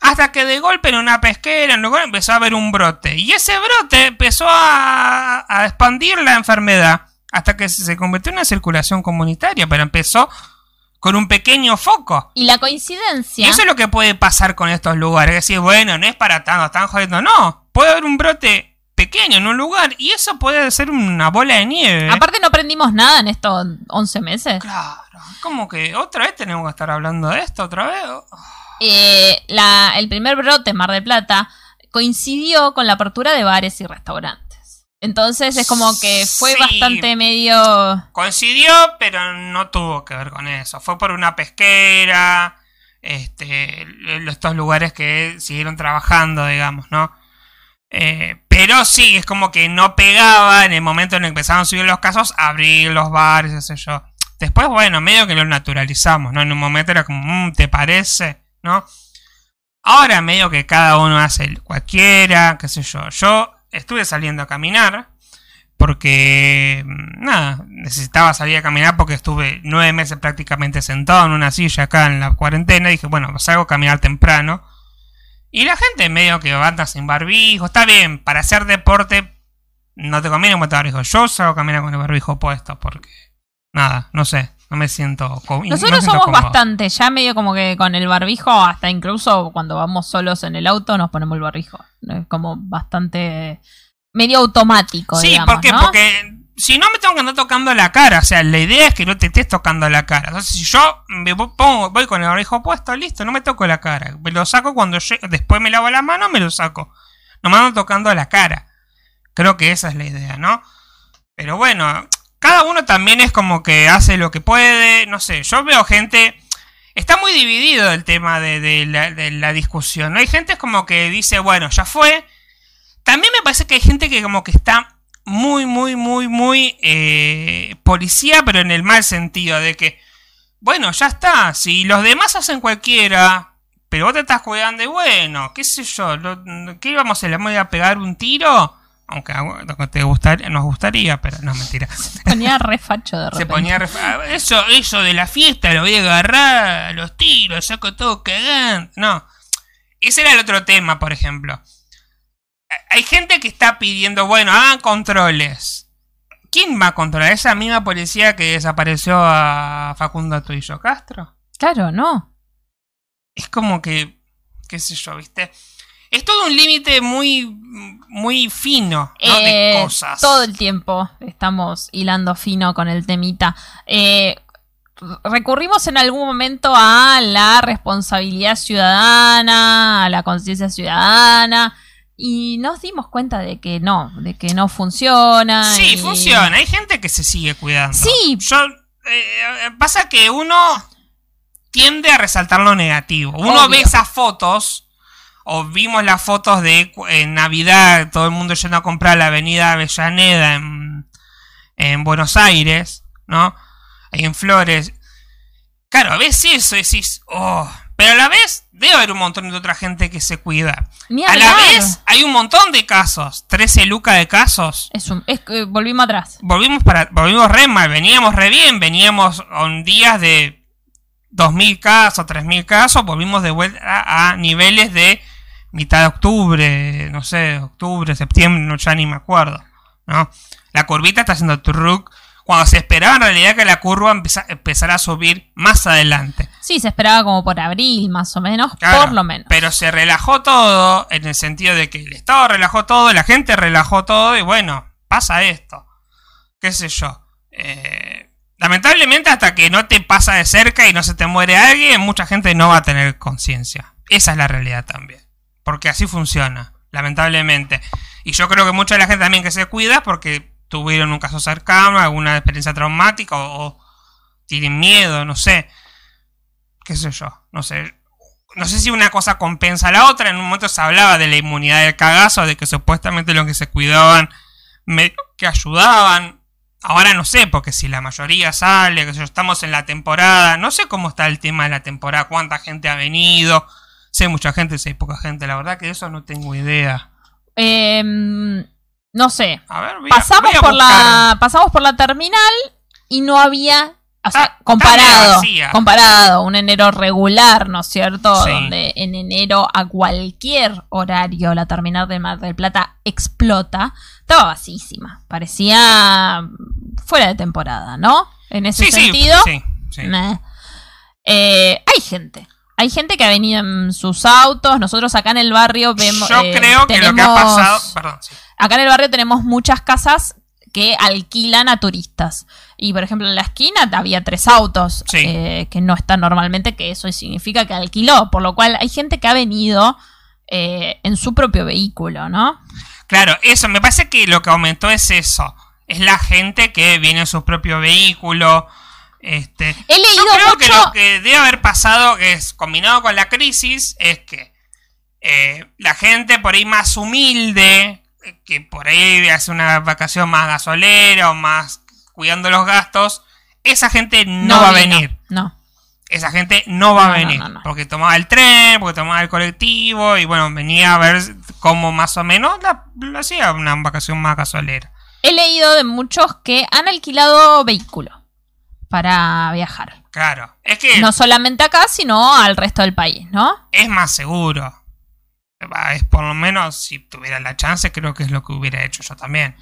Hasta que de golpe en una pesquera, en lugar, empezó a haber un brote. Y ese brote empezó a, a expandir la enfermedad hasta que se convirtió en una circulación comunitaria, pero empezó con un pequeño foco. Y la Y coincidencia. eso es lo que puede pasar con estos lugares. Es decir, bueno, no es para tanto, están jodiendo. No, puede haber un brote pequeño en un lugar y eso puede ser una bola de nieve. Aparte no aprendimos nada en estos 11 meses. Claro, como que otra vez tenemos que estar hablando de esto, otra vez. Eh, la- el primer brote en Mar del Plata coincidió con la apertura de bares y restaurantes. Entonces es como que fue Sí. bastante medio... Coincidió, pero no tuvo que ver con eso. Fue por una pesquera, este, estos lugares que siguieron trabajando, digamos, ¿no? Eh, pero sí, es como que no pegaba en el momento en el que empezaron a subir los casos, abrir los bares, qué sé yo. Después, bueno, medio que lo naturalizamos, ¿no? En un momento era como, "Mm, ¿te parece? ¿No? Ahora medio que cada uno hace el- cualquiera, qué sé yo. Yo estuve saliendo a caminar porque, mm, nada, necesitaba salir a caminar porque estuve nueve meses prácticamente sentado en una silla acá en la cuarentena. Y dije, bueno, salgo a caminar temprano. Y la gente medio que anda sin barbijo. Está bien, para hacer deporte no te conviene con barbijo. Yo salgo a caminar con el barbijo puesto porque, nada, no sé, no me siento no Nosotros siento somos cómodo. bastante, ya medio como que con el barbijo, hasta incluso cuando vamos solos en el auto nos ponemos el barbijo. Es como bastante medio automático, Sí, digamos, ¿por qué? ¿no? Porque si no me tengo que andar tocando la cara, o sea, la idea es que no te estés tocando la cara. Entonces, si yo me pongo, voy con el orejo puesto, listo, no me toco la cara. Me lo saco cuando después me lavo la mano, me lo saco. No me ando tocando la cara. Creo que esa es la idea, ¿no? Pero bueno, cada uno también es como que hace lo que puede, no sé, yo veo gente... Está muy dividido el tema de, la, discusión. ¿no? Hay gente como que dice, bueno, ya fue. También me parece que hay gente que como que está muy, muy, muy, muy eh, policía, pero en el mal sentido, de que, bueno, ya está, si los demás hacen cualquiera, pero vos te estás cuidando y bueno, qué sé yo, ¿qué íbamos a hacer? ¿Le vamos a pegar un tiro? Aunque te gustaría, nos gustaría, pero no, mentira. Se ponía refacho de [LAUGHS] repente. Se ponía refacho. Eso, eso de la fiesta lo voy a agarrar, los tiros, saco todo cagando. No. Ese era el otro tema, por ejemplo hay gente que está pidiendo, bueno, hagan controles. ¿Quién va a controlar? ¿Esa misma policía que desapareció a Facundo Tuillo Castro? Claro, no. Es como que, qué sé yo, ¿viste? Es todo un límite muy, muy fino ¿no? de eh, cosas. Todo el tiempo estamos hilando fino con el temita. Eh, recurrimos en algún momento a la responsabilidad ciudadana, a la conciencia ciudadana y nos dimos cuenta de que no, de que no funciona. Sí, funciona. Hay gente que se sigue cuidando. Sí. Yo, eh, pasa que uno tiende a resaltar lo negativo. Uno ve esas fotos, o vimos las fotos de en Navidad, todo el mundo yendo a comprar la avenida Avellaneda en, en Buenos Aires, ¿no? Ahí en Flores. Claro, ves eso y decís, oh, pero a la vez debe haber un montón de otra gente que se cuida. a la vez hay un montón de casos. 13 lucas de casos. Es volvimos atrás. Volvimos, para, volvimos re mal. Veníamos re bien. Veníamos con días de 2.000 casos, 3.000 casos. Volvimos de vuelta a, niveles de mitad de octubre. No sé, octubre, septiembre, no, ya ni me acuerdo. ¿no? La curvita está haciendo truc cuando se esperaba en realidad que la curva empezara a subir más adelante. Sí, se esperaba como por abril, más o menos, por lo menos. Pero se relajó todo en el sentido de que el Estado relajó todo, la gente relajó todo y bueno, pasa esto. ¿Qué sé yo? Eh, lamentablemente hasta que no te pasa de cerca y no se te muere alguien, mucha gente no va a tener conciencia. Esa es la realidad también. Porque así funciona, lamentablemente. Y yo creo que mucha de la gente también que se cuida porque tuvieron un caso cercano, alguna experiencia traumática o, tienen miedo, no sé. ¿Qué sé yo? No sé. No sé si una cosa compensa a la otra. En un momento se hablaba de la inmunidad del cagazo, de que supuestamente los que se cuidaban que ayudaban. Ahora no sé, porque si la mayoría sale, que estamos en la temporada, no sé cómo está el tema de la temporada, cuánta gente ha venido. Sé mucha gente, sé poca gente, la verdad que de eso no tengo idea. Eh, no sé. pasamos por la pasamos por la terminal y no había o sea, ah, comparado, comparado, un enero regular, ¿no es cierto? Donde en enero a cualquier horario la terminal de Mar del Plata explota, estaba vacísima. Parecía fuera de temporada, ¿no? En ese sentido. Eh, hay gente. Hay gente que ha venido en sus autos. Nosotros acá en el barrio vemos. Yo eh, creo que lo que ha pasado. Perdón, sí. Acá en el barrio tenemos muchas casas que alquilan a turistas. Y por ejemplo, en la esquina había tres autos eh, que no están normalmente, que eso significa que alquiló. Por lo cual hay gente que ha venido eh, en su propio vehículo, ¿no? Claro, eso, me parece que lo que aumentó es eso. Es la gente que viene en su propio vehículo. Este, He leído yo creo que lo que debe haber pasado, es combinado con la crisis, es que eh, la gente por ahí más humilde, que por ahí hace una vacación más gasolera o más cuidando los gastos, esa gente no, va a venir. No. Esa gente no va a venir. porque tomaba el tren, porque tomaba el colectivo y bueno, venía a ver cómo más o menos la, hacía una vacación más gasolera. He leído de muchos que han alquilado vehículo para viajar. Claro, es que... No solamente acá, sino al resto del país, ¿no? Es más seguro es por lo menos, si tuviera la chance, creo que es lo que hubiera hecho yo también.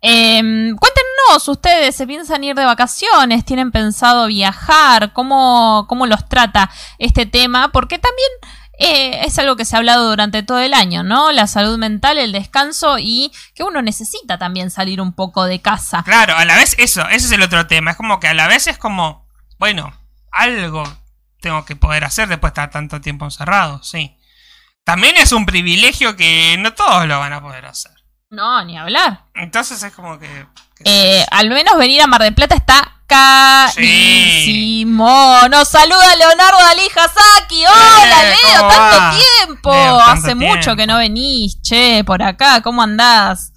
Em, cuéntenos, ustedes se piensan ir de vacaciones, tienen pensado viajar, cómo, cómo los trata este tema, porque también eh, es algo que se ha hablado durante todo el año, ¿no? La salud mental, el descanso y que uno necesita también salir un poco de casa. Claro, a la vez eso, ese es el otro tema. Es como que a la vez es como, bueno, algo tengo que poder hacer después de estar tanto tiempo encerrado, sí. También es un privilegio que no todos lo van a poder hacer. No, ni hablar. Entonces es como que... que- Eh, al menos venir a Mar del Plata está carísimo. Nos saluda Leonardo Dalí Hasaki. Hola, Eh, Leo, ¿cómo tanto va? tiempo. Leo, tanto Hace mucho que no venís, che, por acá. ¿Cómo andás?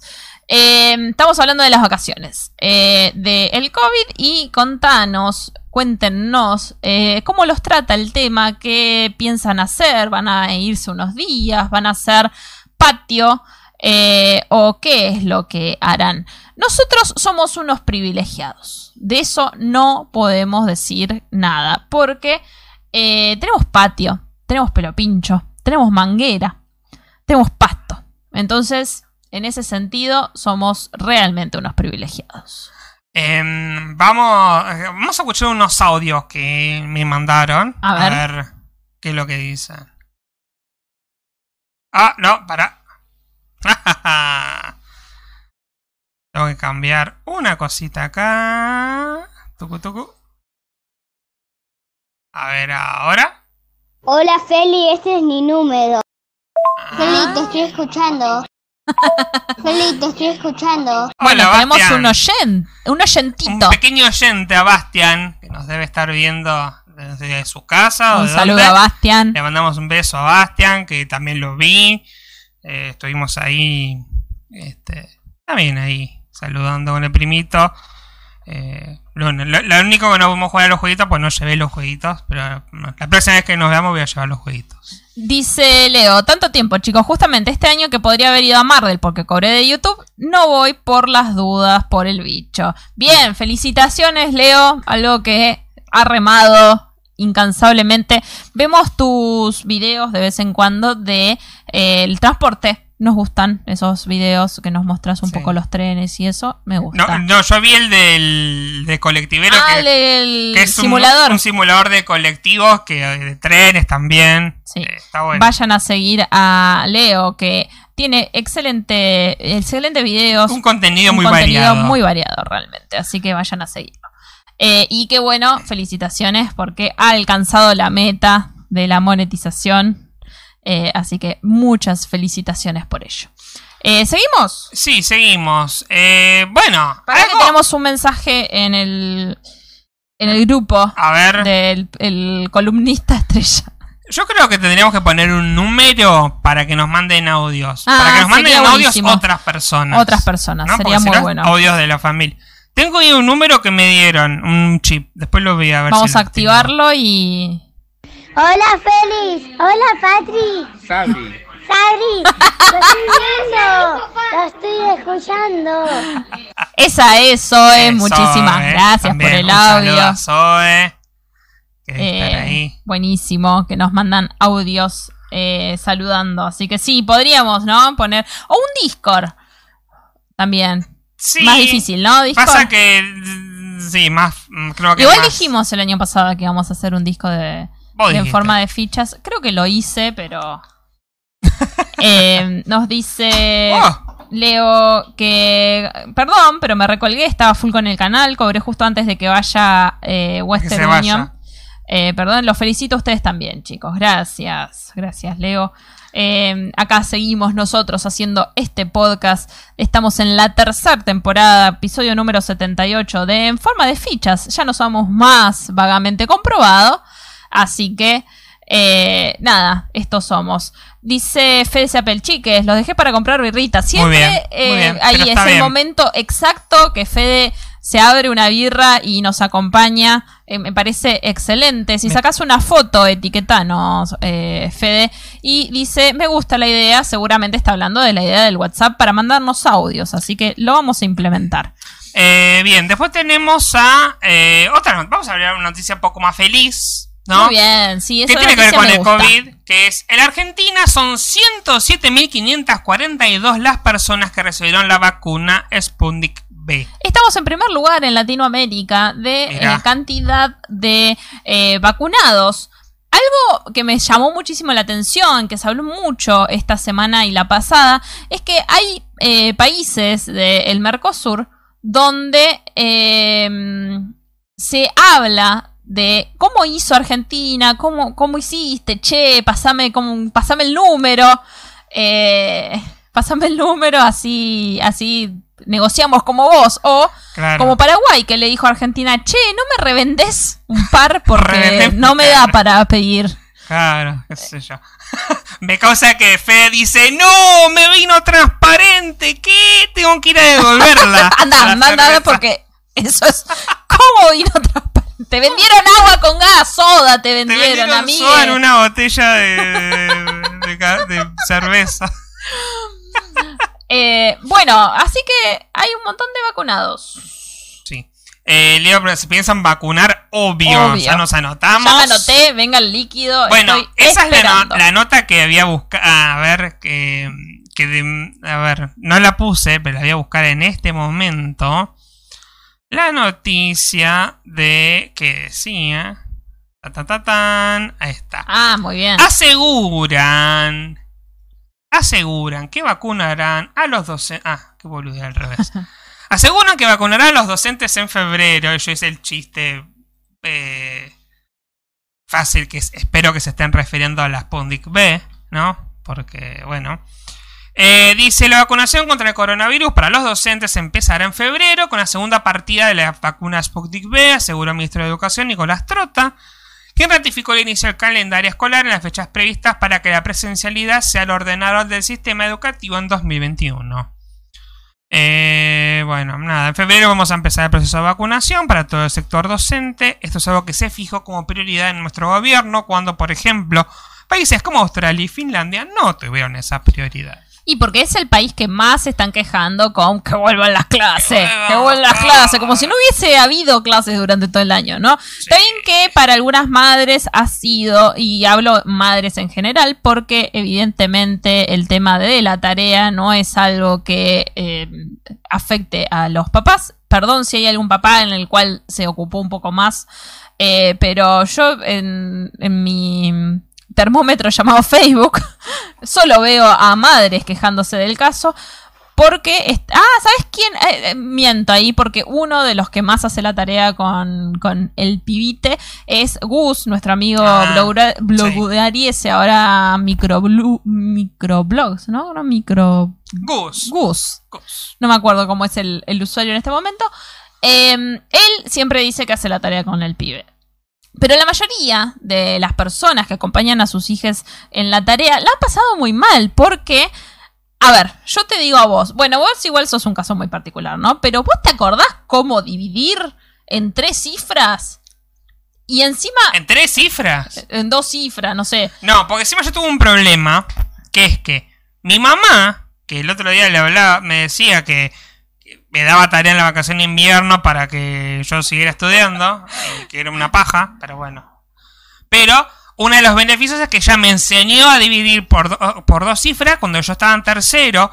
Eh, estamos hablando de las vacaciones, eh, de el COVID y contanos, cuéntenos eh, cómo los trata el tema, qué piensan hacer, van a irse unos días, van a hacer patio eh, o qué es lo que harán. Nosotros somos unos privilegiados, de eso no podemos decir nada, porque eh, tenemos patio, tenemos pelo pincho, tenemos manguera, tenemos pasto. Entonces, en ese sentido, somos realmente unos privilegiados. Em, vamos, vamos a escuchar unos audios que me mandaron. A ver. qué es lo que dicen. Ah, no, para. [LAUGHS] Tengo que cambiar una cosita acá. Tucu, tucu. A ver, ahora. Hola Feli, este es mi número. Feli, Ah. te estoy escuchando. Feli, te estoy escuchando. [LAUGHS] Bueno, Hola, tenemos Bastian. un oyente, un Un oyentito. pequeño oyente a Bastian, que nos debe estar viendo desde su casa. o Un de saludo dónde. a Bastian. Le mandamos un beso a Bastian, que también lo vi. Eh, estuvimos ahí, este, también ahí, saludando con el primito. Eh, lo, único que no pudimos jugar a los jueguitos, pues no llevé los jueguitos. Pero la próxima vez que nos veamos voy a llevar los jueguitos. Dice Leo, tanto tiempo chicos, justamente este año que podría haber ido a Mardel porque cobré de YouTube, no voy por las dudas, por el bicho. Bien, felicitaciones Leo, algo que ha remado incansablemente. Vemos tus videos de vez en cuando de eh, el transporte. Nos gustan esos videos que nos mostras un Sí. poco los trenes y eso, me No, gusta. no, yo vi el del de colectivero, ah, que, el, el que es un- simulador. Un, simulador de colectivos, que de trenes también. Sí. Eh, está bueno. Vayan a seguir a Leo que tiene excelente, excelente videos. un contenido un muy contenido variado. muy variado realmente. Así que vayan a seguirlo. Eh, y qué bueno, felicitaciones porque ha alcanzado la meta de la monetización. Eh, así que muchas felicitaciones por ello. Eh, ¿Seguimos? Sí, seguimos. Eh, bueno, Para que tenemos un mensaje en el, en el grupo a ver. del el columnista estrella. Yo creo que tendríamos que poner un número para que nos manden audios. Ah, para que nos manden audios otras personas. Otras personas, ¿no? sería Porque muy no, bueno. Audios de la familia. Tengo ahí un número que me dieron, un chip. Después lo voy a ver. Vamos si a lo activarlo y Hola Félix. Hola Patri. Sabri. Sabri. Lo estoy viendo. Lo estoy escuchando. esa es Zoe. Eh, Muchísimas Zoe, gracias también por el audio. a Zoe, que Eh, estar ahí. buenísimo, que nos mandan audios eh, saludando. Así que sí, podríamos, ¿no? Poner. O un Discord. También. Sí, Más difícil, ¿no? Discord. Pasa que. Sí, más. mm, Creo que. Igual más- dijimos el año pasado que íbamos a hacer un disco de, en forma de fichas. Creo que lo hice, pero. [LAUGHS] Eh, nos dice. Oh, Leo que, perdón, pero me recolgué, estaba full con el canal, cobré justo antes de que vaya eh, Western vaya. Eh, perdón, los felicito a ustedes también, chicos. Gracias, gracias, Leo. Eh, acá seguimos nosotros haciendo este podcast. Estamos en la tercera temporada, episodio número 78 de En forma de fichas. Ya no somos más vagamente comprobado. Así que, eh, nada, estos somos. Dice Fede Sapelchiques, los dejé para comprar birrita. Siempre bien, muy bien, ahí es el momento exacto que Fede se abre una birra y nos acompaña. Eh, me parece excelente. Si sacas una foto, etiquetanos, eh, Fede. Y dice, me gusta la idea. Seguramente está hablando de la idea del WhatsApp para mandarnos audios. Así que lo vamos a implementar. eh, bien, después tenemos a. eh, otra. Vamos a hablar de una noticia un poco más feliz. ¿no? Muy bien, sí, eso que tiene que ver con el gusta. COVID, que es en la Argentina son 107.542 las personas que recibieron la vacuna Sputnik B. Estamos en primer lugar en Latinoamérica de eh, cantidad de eh, vacunados. algo que me llamó muchísimo la atención, que se habló mucho esta semana y la pasada, es que hay eh, países del Mercosur donde eh, se habla de cómo hizo Argentina, cómo, cómo hiciste, che, pasame, como, pasame el número, eh, [LAUGHS] pasame el número, así, así negociamos como vos, o Claro. como Paraguay, que le dijo a Argentina, che, no me revendés un par [LAUGHS] porque no me da para pedir. Claro, qué sé yo. [LAUGHS] Me causa que Fede dice, no, me vino transparente, ¿qué? Tengo que ir a devolverla. [LAUGHS] Anda, anda, anda, porque eso es... ¿Cómo vino transparente? Te vendieron agua con gas, soda, te Te vendieron, vendieron amigo. soda en una botella de, de- de ca- de cerveza. Eh, bueno, así que hay un montón de vacunados. Sí. Eh, Leo, pero si piensan vacunar, obvio. Obvio. Ya nos anotamos. Ya me anoté, venga el líquido. Bueno, estoy esa es la, no- esperando. la nota que había buscado. A ver, que, que de- a ver, no la puse, pero la voy a buscar en este momento. La noticia de que decía. Ta, ta, ta, tan, ahí está. Ah, muy bien. Aseguran. Aseguran que vacunarán a los docentes. Ah, al revés. [LAUGHS] Aseguran que vacunarán a los docentes en febrero. Yo hice el chiste eh, fácil que es- espero que se estén refiriendo a la Sputnik B, ¿no? Porque, bueno. Eh, dice, la vacunación contra el coronavirus para los docentes empezará en febrero con la segunda partida de la vacuna Sputnik B, aseguró el ministro de Educación Nicolás Trota, quien ratificó el inicio del calendario escolar en las fechas previstas para que la presencialidad sea el ordenador del sistema educativo en 2021. Eh, bueno, nada, en febrero vamos a empezar el proceso de vacunación para todo el sector docente. Esto es algo que se fijó como prioridad en nuestro gobierno cuando, por ejemplo, países como Australia y Finlandia no tuvieron esa prioridad. Y porque es el país que más se están quejando con que vuelvan las clases. Que vuelvan las clases. Como si no hubiese habido clases durante todo el año, ¿no? Está bien que para algunas madres ha sido, y hablo madres en general, porque evidentemente el tema de la tarea no es algo que eh, afecte a los papás. Perdón si hay algún papá en el cual se ocupó un poco más. eh, pero yo en, en mi termómetro llamado Facebook [LAUGHS] solo veo a madres quejándose del caso. Porque, ah, ¿sabes quién? Eh, eh, miento ahí, porque uno de los que más hace la tarea con, con el pibite es Gus, nuestro amigo Ah, blogudariese, ahora microblu- microblogs, ¿no? No, micro... Gus. Gus. Gus. No me acuerdo cómo es el, el usuario en este momento. Eh, él siempre dice que hace la tarea con el pibe. Pero la mayoría de las personas que acompañan a sus hijas en la tarea la han pasado muy mal porque... A ver, yo te digo a vos, bueno, vos igual sos un caso muy particular, ¿no? Pero vos te acordás cómo dividir en tres cifras y encima En tres cifras. en dos cifras, no sé. No, porque encima yo tuve un problema, que es que mi mamá, que el otro día le hablaba, me decía que me daba tarea en la vacación de invierno para que yo siguiera estudiando, que era una paja, pero bueno. Pero uno de los beneficios es que ella me enseñó a dividir por, do- por dos cifras cuando yo estaba en tercero,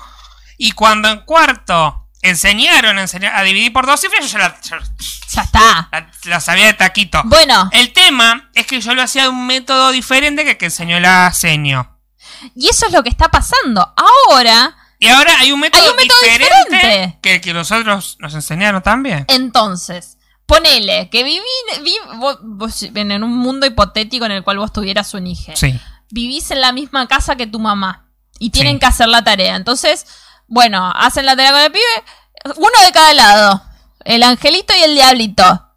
y cuando en cuarto enseñaron a, enseñar- a dividir por dos cifras, yo ya la, ya Ya está. la- la sabía de taquito. Bueno, El tema es que yo lo hacía de un método diferente que el que enseñó la seño. y eso es lo que está pasando. Ahora, Y ahora hay un método, Hay un método diferente, diferente. que que nosotros nos enseñaron también. Entonces, ponele que viví, vi- vos- vos en en un mundo hipotético en el cual vos tuvieras un hijo. Sí. Vivís en la misma casa que tu mamá y tienen Sí. que hacer la tarea. Entonces, bueno, hacen la tarea con el pibe, uno de cada lado, el angelito y el diablito.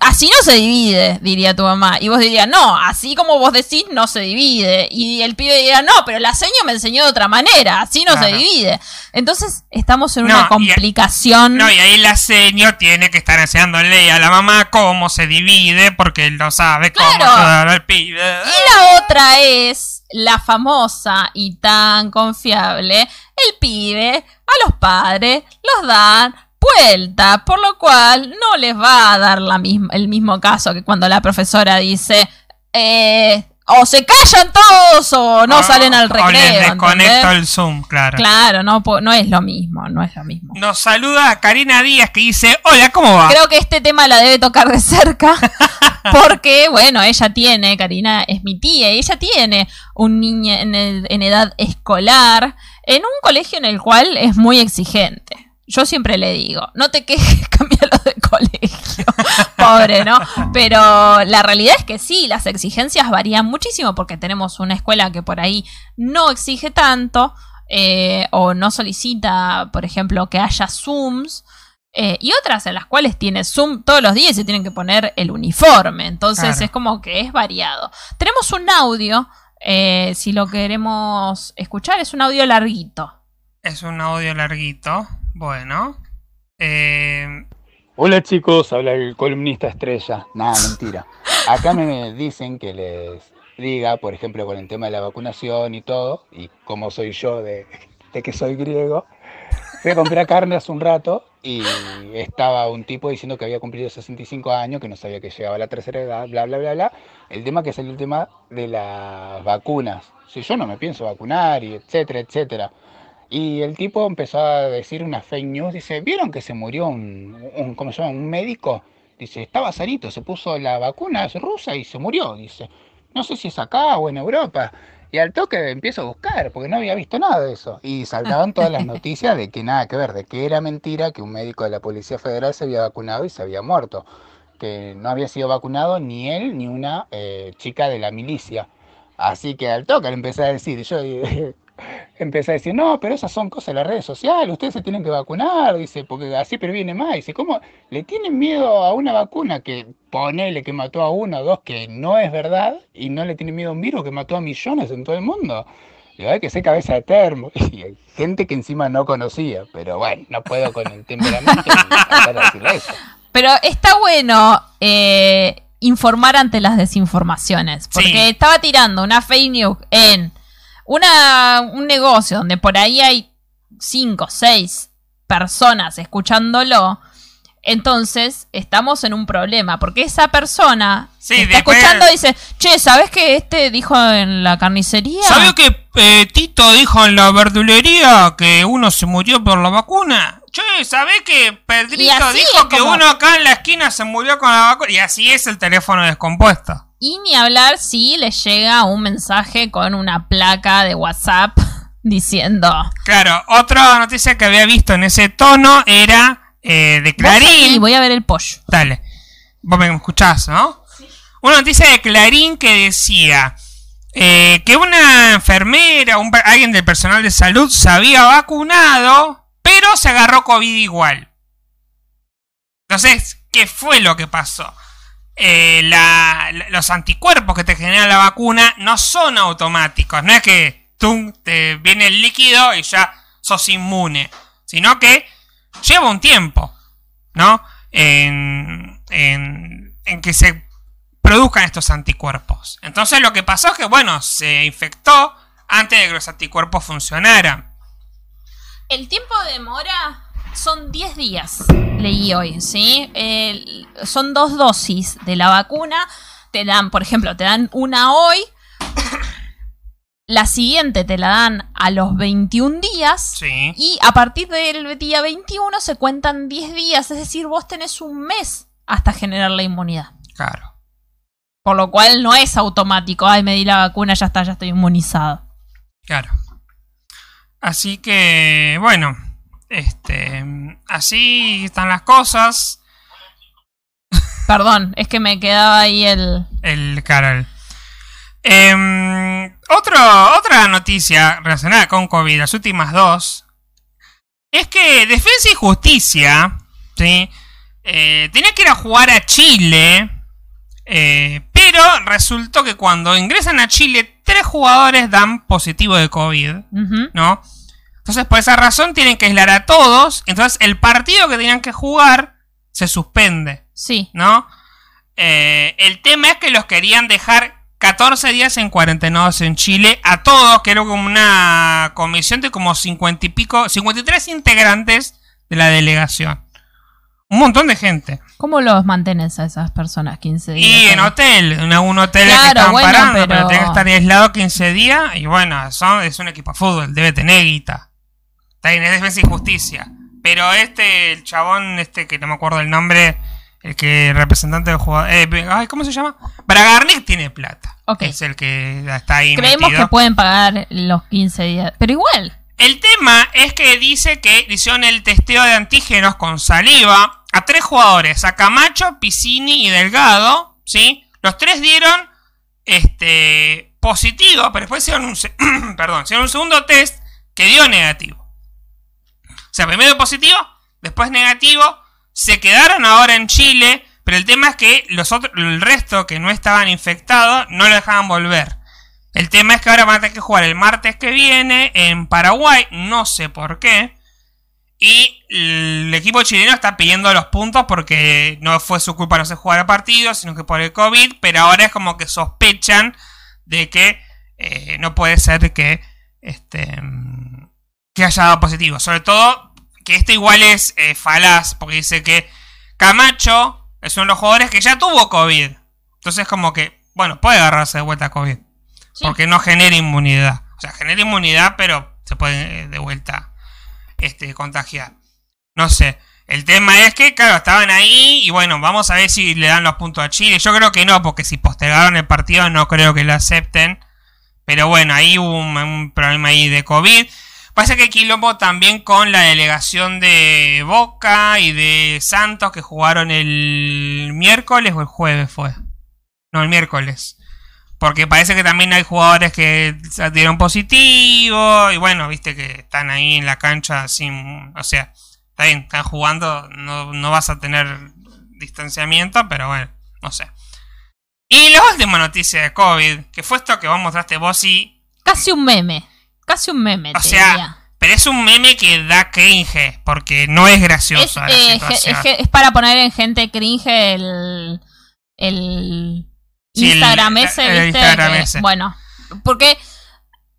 Así no se divide, diría tu mamá. Y vos dirías, no, así como vos decís, no se divide. Y el pibe diría, no, pero la seño me enseñó de otra manera, así no se divide. Entonces, estamos en No, una y- complicación. No, y ahí la seño tiene que estar enseñándole a la mamá cómo se divide, porque él no sabe cómo Claro. ayudar al pibe. Y la otra es la famosa y tan confiable, el pibe a los padres los dan vuelta, por lo cual no les va a dar la misma, el mismo caso que cuando la profesora dice, eh, o se callan todos o no O- salen al O les recreo. desconecto el Zoom, claro. Claro, no, no es lo mismo, no es lo mismo. Nos saluda Karina Díaz que dice, hola, ¿cómo va? Creo que este tema la debe tocar de cerca. [LAUGHS] Porque, bueno, ella tiene, Karina es mi tía, y ella tiene un niño en edad escolar en un colegio en el cual es muy exigente. Yo siempre le digo, no te quejes, [LAUGHS] cámbialo de colegio. [LAUGHS] Pobre, ¿no? Pero la realidad es que sí, las exigencias varían muchísimo porque tenemos una escuela que por ahí no exige tanto eh, o no solicita, por ejemplo, que haya Zooms. eh, y otras en las cuales tiene Zoom todos los días y se tienen que poner el uniforme. Entonces Claro. es como que es variado. Tenemos un audio, eh, si lo queremos escuchar, es un audio larguito. Es un audio larguito. Bueno. Eh, Hola chicos, habla el columnista estrella. Nada, mentira. Acá me dicen que les diga, por ejemplo, con el tema de la vacunación y todo, y como soy yo de, que soy griego, fui a comprar carne hace un rato y estaba un tipo diciendo que había cumplido 65 años, que no sabía que llegaba a la tercera edad, bla, bla, bla, bla. El tema que salió el tema de las vacunas. Si yo no me pienso vacunar y etcétera, etcétera. Y el tipo empezó a decir una fake news, dice, ¿vieron que se murió un, ¿cómo se llama? Un médico? Dice, estaba sanito, se puso la vacuna rusa y se murió, dice. No sé si es acá o en Europa. Y al toque empiezo a buscar, porque no había visto nada de eso. Y saltaban todas las noticias de que nada que ver, de que era mentira, que un médico de la Policía Federal se había vacunado y se había muerto. Que no había sido vacunado ni él ni una eh, chica de la milicia. Así que al toque le empecé a decir, yo [LAUGHS] empecé a decir, no, pero esas son cosas de las redes sociales, ustedes se tienen que vacunar, dice, porque así previene más. Dice, ¿cómo le tienen miedo a una vacuna que ponele que mató a uno o dos que no es verdad y no le tienen miedo a un virus que mató a millones en todo el mundo? Digo, hay que ser cabeza de termo. [LAUGHS] Y hay gente que encima no conocía, pero bueno, no puedo con el temperamento y decirle eso. Pero está bueno eh, informar ante las desinformaciones. Porque Sí. estaba tirando una fake news en una, un negocio donde por ahí hay cinco, seis personas escuchándolo. Entonces estamos en un problema. Porque esa persona Sí, que está después- escuchando dice: Che, ¿sabes que este dijo en la carnicería? ¿Sabía que eh, Tito dijo en la verdulería que uno se murió por la vacuna? Che, ¿sabés que Y Pedrito dijo que como- uno acá en la esquina se murió con la vacuna? Y así es el teléfono descompuesto. Y ni hablar si le llega un mensaje con una placa de WhatsApp [LAUGHS] diciendo. Claro, otra noticia que había visto en ese tono era eh, de Y Clarín. voy a ver el pollo. Dale, vos me escuchás, ¿no? Una noticia de Clarín que decía eh, que una enfermera, un, alguien del personal de salud se había vacunado, pero se agarró COVID igual. Entonces, ¿qué fue lo que pasó? Eh, los anticuerpos que te genera la vacuna no son automáticos. No es que tú te viene el líquido y ya sos inmune. Sino que lleva un tiempo, ¿no? En, que se produzcan estos anticuerpos. Entonces lo que pasó es que, bueno, se infectó antes de que los anticuerpos funcionaran. El tiempo de demora son 10 días, leí hoy, ¿sí? El- son dos dosis de la vacuna. Te dan, por ejemplo, te dan una hoy. La siguiente te la dan a los 21 días. Sí. Y a partir del día 21 se cuentan 10 días. Es decir, vos tenés un mes hasta generar la inmunidad. Claro. Por lo cual no es automático. Ay, me di la vacuna, ya está, ya estoy inmunizado. Claro. Así que, bueno, este, así están las cosas. Perdón, es que me quedaba ahí el... El Carol. Em, otro, otra noticia relacionada con COVID, las últimas dos, es que Defensa y Justicia, ¿sí? Eh, tenía que ir a jugar a Chile, eh, pero resultó que cuando ingresan a Chile, tres jugadores dan positivo de COVID. ¿no? Entonces, por esa razón tienen que aislar a todos. Entonces, el partido que tenían que jugar se suspende, Sí. ¿no? Eh, el tema es que los querían dejar 14 días en cuarentenados en Chile a todos, que era como una comisión de como 50 y pico, 53 integrantes de la delegación. Un montón de gente. ¿Cómo los mantenés a esas personas 15 días? Y en hotel, en algún hotel que bueno, parando, pero... pero- tiene que estar aislado 15 días. Y bueno, son, es un equipo de fútbol, debe tener guita. Está es defensa y justicia. Pero este, el chabón, este que no me acuerdo el nombre, el que representante del jugador. eh, ay, ¿Cómo se llama? Bragarnik tiene plata. Es el que está ahí. Creemos metido. que pueden pagar los 15 días. Pero igual. El tema es que dice que hicieron el testeo de antígenos con saliva a tres jugadores, a Camacho, Piscini y Delgado, ¿sí? Los tres dieron este positivo, pero después hicieron un, [CLEARS THROAT] perdón, hicieron un segundo test que dio negativo. O sea, primero positivo, después negativo, se quedaron ahora en Chile, pero el tema es que los otros, el resto que no estaban infectados no lo dejaban volver. El tema es que ahora van a tener que jugar el martes que viene en Paraguay, no sé por qué. Y el equipo chileno está pidiendo los puntos porque no fue su culpa no se jugar a partido, sino que por el COVID. Pero ahora es como que sospechan de que eh, no puede ser que, este, que haya dado positivo. Sobre todo que esto igual es eh, falaz, porque dice que Camacho es uno de los jugadores que ya tuvo COVID. Entonces como que, bueno, puede agarrarse de vuelta a COVID. Sí. Porque no genera inmunidad. O sea, genera inmunidad, pero se puede eh, de vuelta este, contagiar. No sé. El tema es que, claro, estaban ahí y bueno, vamos a ver si le dan los puntos a Chile. Yo creo que no, porque si postergaron el partido no creo que lo acepten. Pero bueno, ahí hubo un, un problema ahí de COVID. Pasa que quilombo también con la delegación de Boca y de Santos que jugaron el miércoles o el jueves fue. No, el miércoles. Porque parece que también hay jugadores que dieron positivo. Y bueno, viste que están ahí en la cancha sin. O sea, está bien, están jugando. No, no vas a tener distanciamiento, pero bueno, no sé. Y la última noticia de COVID, que fue esto que vos mostraste vos y. Casi un meme. Casi un meme. O te sea, diría. pero es un meme que da cringe, porque no es gracioso eh, es es para poner en gente cringe el, el Sí, el- Instagram ese, el ¿viste? Instagram Que- ese. Bueno, porque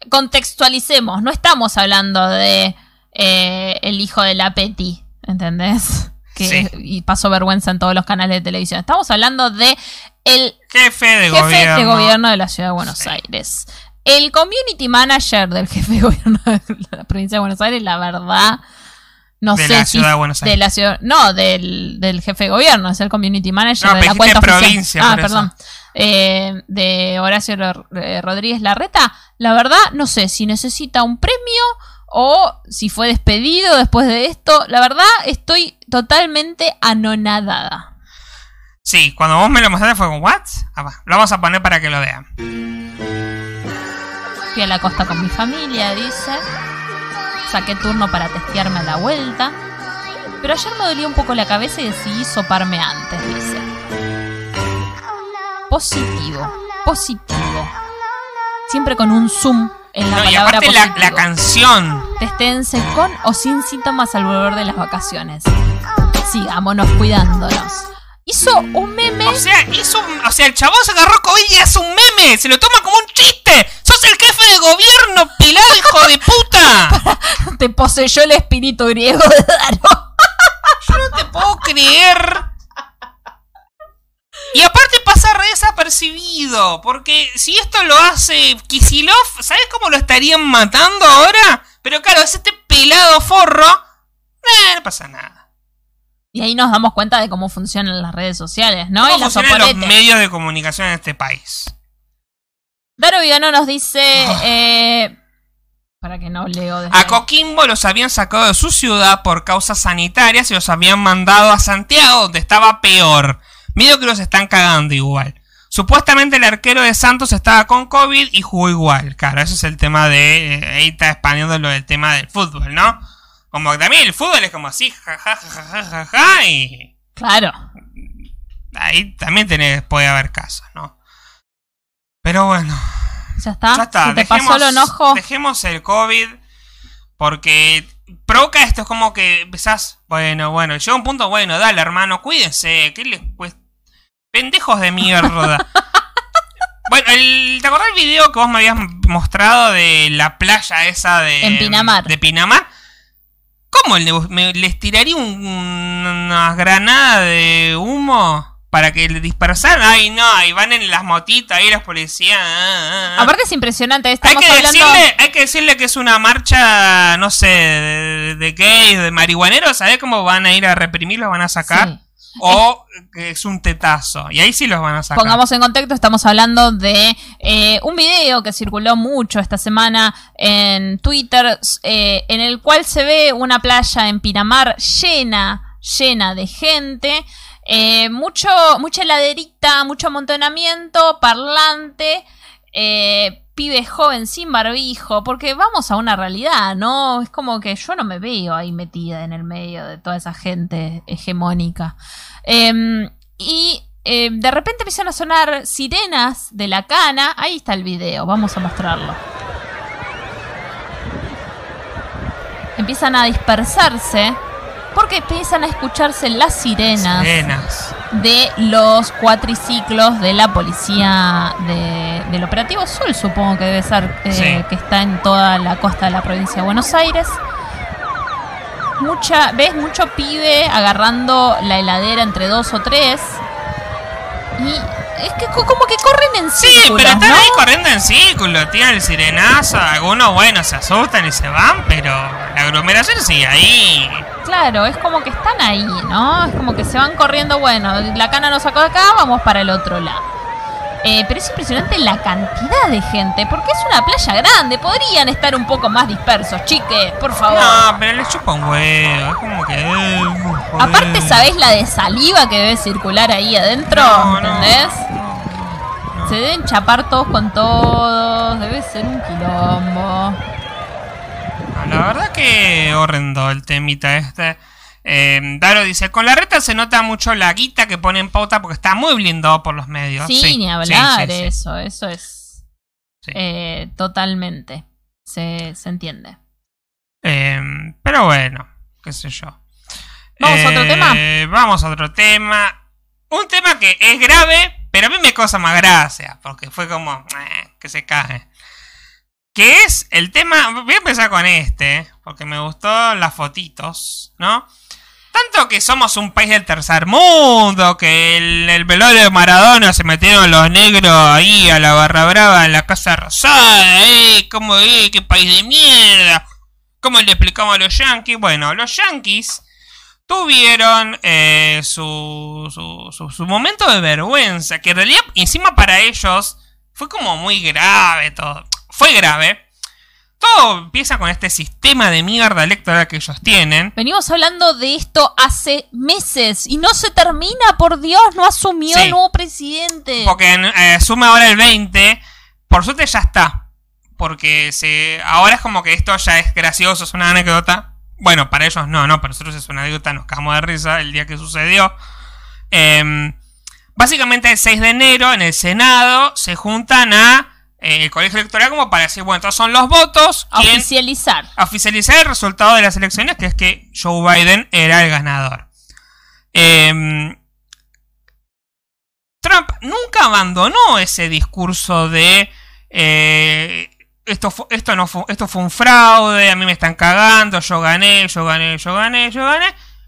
contextualicemos, no estamos hablando de eh, el hijo de la Petty, ¿entendés? Que Sí. y pasó vergüenza en todos los canales de televisión. Estamos hablando de el Jefe de jefe gobierno. de gobierno de la ciudad de Buenos Sí. Aires. El community manager del jefe de gobierno de la provincia de Buenos Aires, la verdad, no De sé la si ciudad de Buenos de Aires. la ciudad, no, del, del jefe de gobierno, es el community manager No, de la cuenta dijiste oficial. provincia, Ah, perdón. Eh, de Horacio eh, Rodríguez Larreta, la verdad, no sé si necesita un premio o si fue despedido después de esto. La verdad, estoy totalmente anonadada. Sí, cuando vos me lo mostraste fue como, ¿what? Ah, lo vamos a poner para que lo vean. Fui a la costa con mi familia, dice. Saqué turno para testearme a la vuelta. Pero ayer me dolía un poco la cabeza y decidí soparme antes, dice. Positivo, positivo. Siempre con un zoom en la No, y palabra aparte la, positivo. la canción. Testéense con o sin síntomas al volver de las vacaciones. Sigámonos cuidándonos. Hizo un meme. O sea, hizo un- o sea, el chabón se agarró COVID y hace un meme. Se lo toma como un chiste. ¡Sos el jefe de gobierno, pelado hijo de puta! [LAUGHS] Te poseyó el espíritu griego de Daro. Yo no te puedo creer. Y aparte pasa re desapercibido. Porque si esto lo hace Kisilov, ¿sabes cómo lo estarían matando ahora? Pero claro, es este pelado forro. Eh, no pasa nada. Y ahí nos damos cuenta de cómo funcionan las redes sociales, ¿no? ¿Cómo y los funcionan los soporetes. medios de comunicación en este país? Daro Vigano nos dice. [LAUGHS] Ah. eh, para que no leo desde. A Coquimbo los habían sacado de su ciudad por causas sanitarias y los habían mandado a Santiago, donde estaba peor. Medio que los están cagando igual. Supuestamente el arquero de Santos estaba con COVID y jugó igual. Claro, ese es el tema de. eh, ahí está expandiendo lo del tema del fútbol, ¿no? Como también el fútbol es como así, jajaja, ja, ja, ja, ja, y Claro. ahí también tenés, puede haber casos, ¿no? Pero bueno. Ya está. Ya está, ¿Se te dejemos, pasó el enojo? dejemos el COVID porque provoca esto, es como que empezás, bueno, bueno, llega un punto, bueno, dale hermano, cuídense, ¿qué les cuesta? Pendejos de mierda. [LAUGHS] bueno, el- ¿te acordás el video que vos me habías mostrado de la playa esa de... En Pinamar. De Pinamar? ¿Cómo le, me- les tiraría un- una granada de humo para que le dispersaran? Ay, no, ahí van en las motitas, ahí los policías. ah, ah, ah. Aparte es impresionante. Hay Estamos que, hablando. decirle, hay que decirle que es una marcha, no sé, de, de gays, de marihuaneros. ¿Sabés cómo van a ir a reprimirlos? Van a sacar. Sí. O que es un tetazo. Y ahí sí los van a sacar. Pongamos en contexto, estamos hablando de eh, un video que circuló mucho esta semana en Twitter, eh, en el cual se ve una playa en Pinamar llena, llena de gente, eh, mucho, mucha heladerita, mucho amontonamiento, parlante, eh, pibe joven sin barbijo, porque vamos a una realidad, ¿no? Es como que yo no me veo ahí metida en el medio de toda esa gente hegemónica. Em, y eh, de repente empiezan a sonar sirenas de la cana. Ahí está el video, vamos a mostrarlo. Empiezan a dispersarse porque empiezan a escucharse las sirenas Sirenas. De los cuatriciclos de la policía de- del operativo Sol, supongo que debe ser, eh, Sí. que está en toda la costa de la provincia de Buenos Aires. Mucha, ves mucho pibe agarrando la heladera entre dos o tres. Y es que co- como que corren en Sí, círculos, pero están ¿no? ahí corriendo en círculo, tiran el sirenazo, algunos, bueno, se asustan y se van, pero la aglomeración sigue ahí. Claro, es como que están ahí, ¿no? Es como que se van corriendo, bueno, la cana nos sacó de acá, vamos para el otro lado. Eh, pero es impresionante la cantidad de gente, porque es una playa grande, podrían estar un poco más dispersos, chiques, por favor. No, pero les chupa un huevo, es como que... eh. Aparte, ¿sabés la de saliva que debe circular ahí adentro? No, no, ¿Entendés? no, no. Se deben chapar todos con todos, debe ser un quilombo. La verdad que horrendo el temita este. Eh, Daro dice, con la reta se nota mucho la guita que pone en pauta porque está muy blindado por los medios. Sí, ni hablar, sí, sí, sí. eso, eso es eh, totalmente. Se, se entiende. Eh, pero bueno, qué sé yo. ¿Vamos a otro Eh, tema? Vamos a otro tema. Un tema que es grave, pero a mí me causa más gracia, porque fue como que se cae. Que es el tema. Voy a empezar con este, porque me gustó las fotitos, ¿no? Tanto que somos un país del tercer mundo, que el, el velorio de Maradona se metieron los negros ahí a la barra brava en la Casa Rosada, ¿eh? ¿Cómo, eh? ¿Qué país de mierda? ¿Cómo le explicamos a los yankees? Bueno, los yankees tuvieron eh, su, su, su- su momento de vergüenza, que en realidad encima para ellos fue como muy grave todo. Fue grave. Todo empieza con este sistema de mierda electoral que ellos tienen. Venimos hablando de esto hace meses y no se termina, por Dios, no asumió Sí. el nuevo presidente. Porque eh, asume ahora el 20. Por suerte ya está. Porque se, ahora es como que esto ya es gracioso, es una anécdota. Bueno, para ellos no, no, para nosotros es una anécdota, nos cagamos de risa el día que sucedió. Em, básicamente el 6 de enero en el Senado se juntan a el colegio electoral como para decir, bueno, estos son los votos. A ¿quién- oficializar. oficializar el resultado de las elecciones, que es que Joe Biden era el ganador. Em, Trump nunca abandonó ese discurso de eh, esto, esto, no fu- esto fue un fraude, a mí me están cagando, yo gané, yo gané, yo gané, yo gané.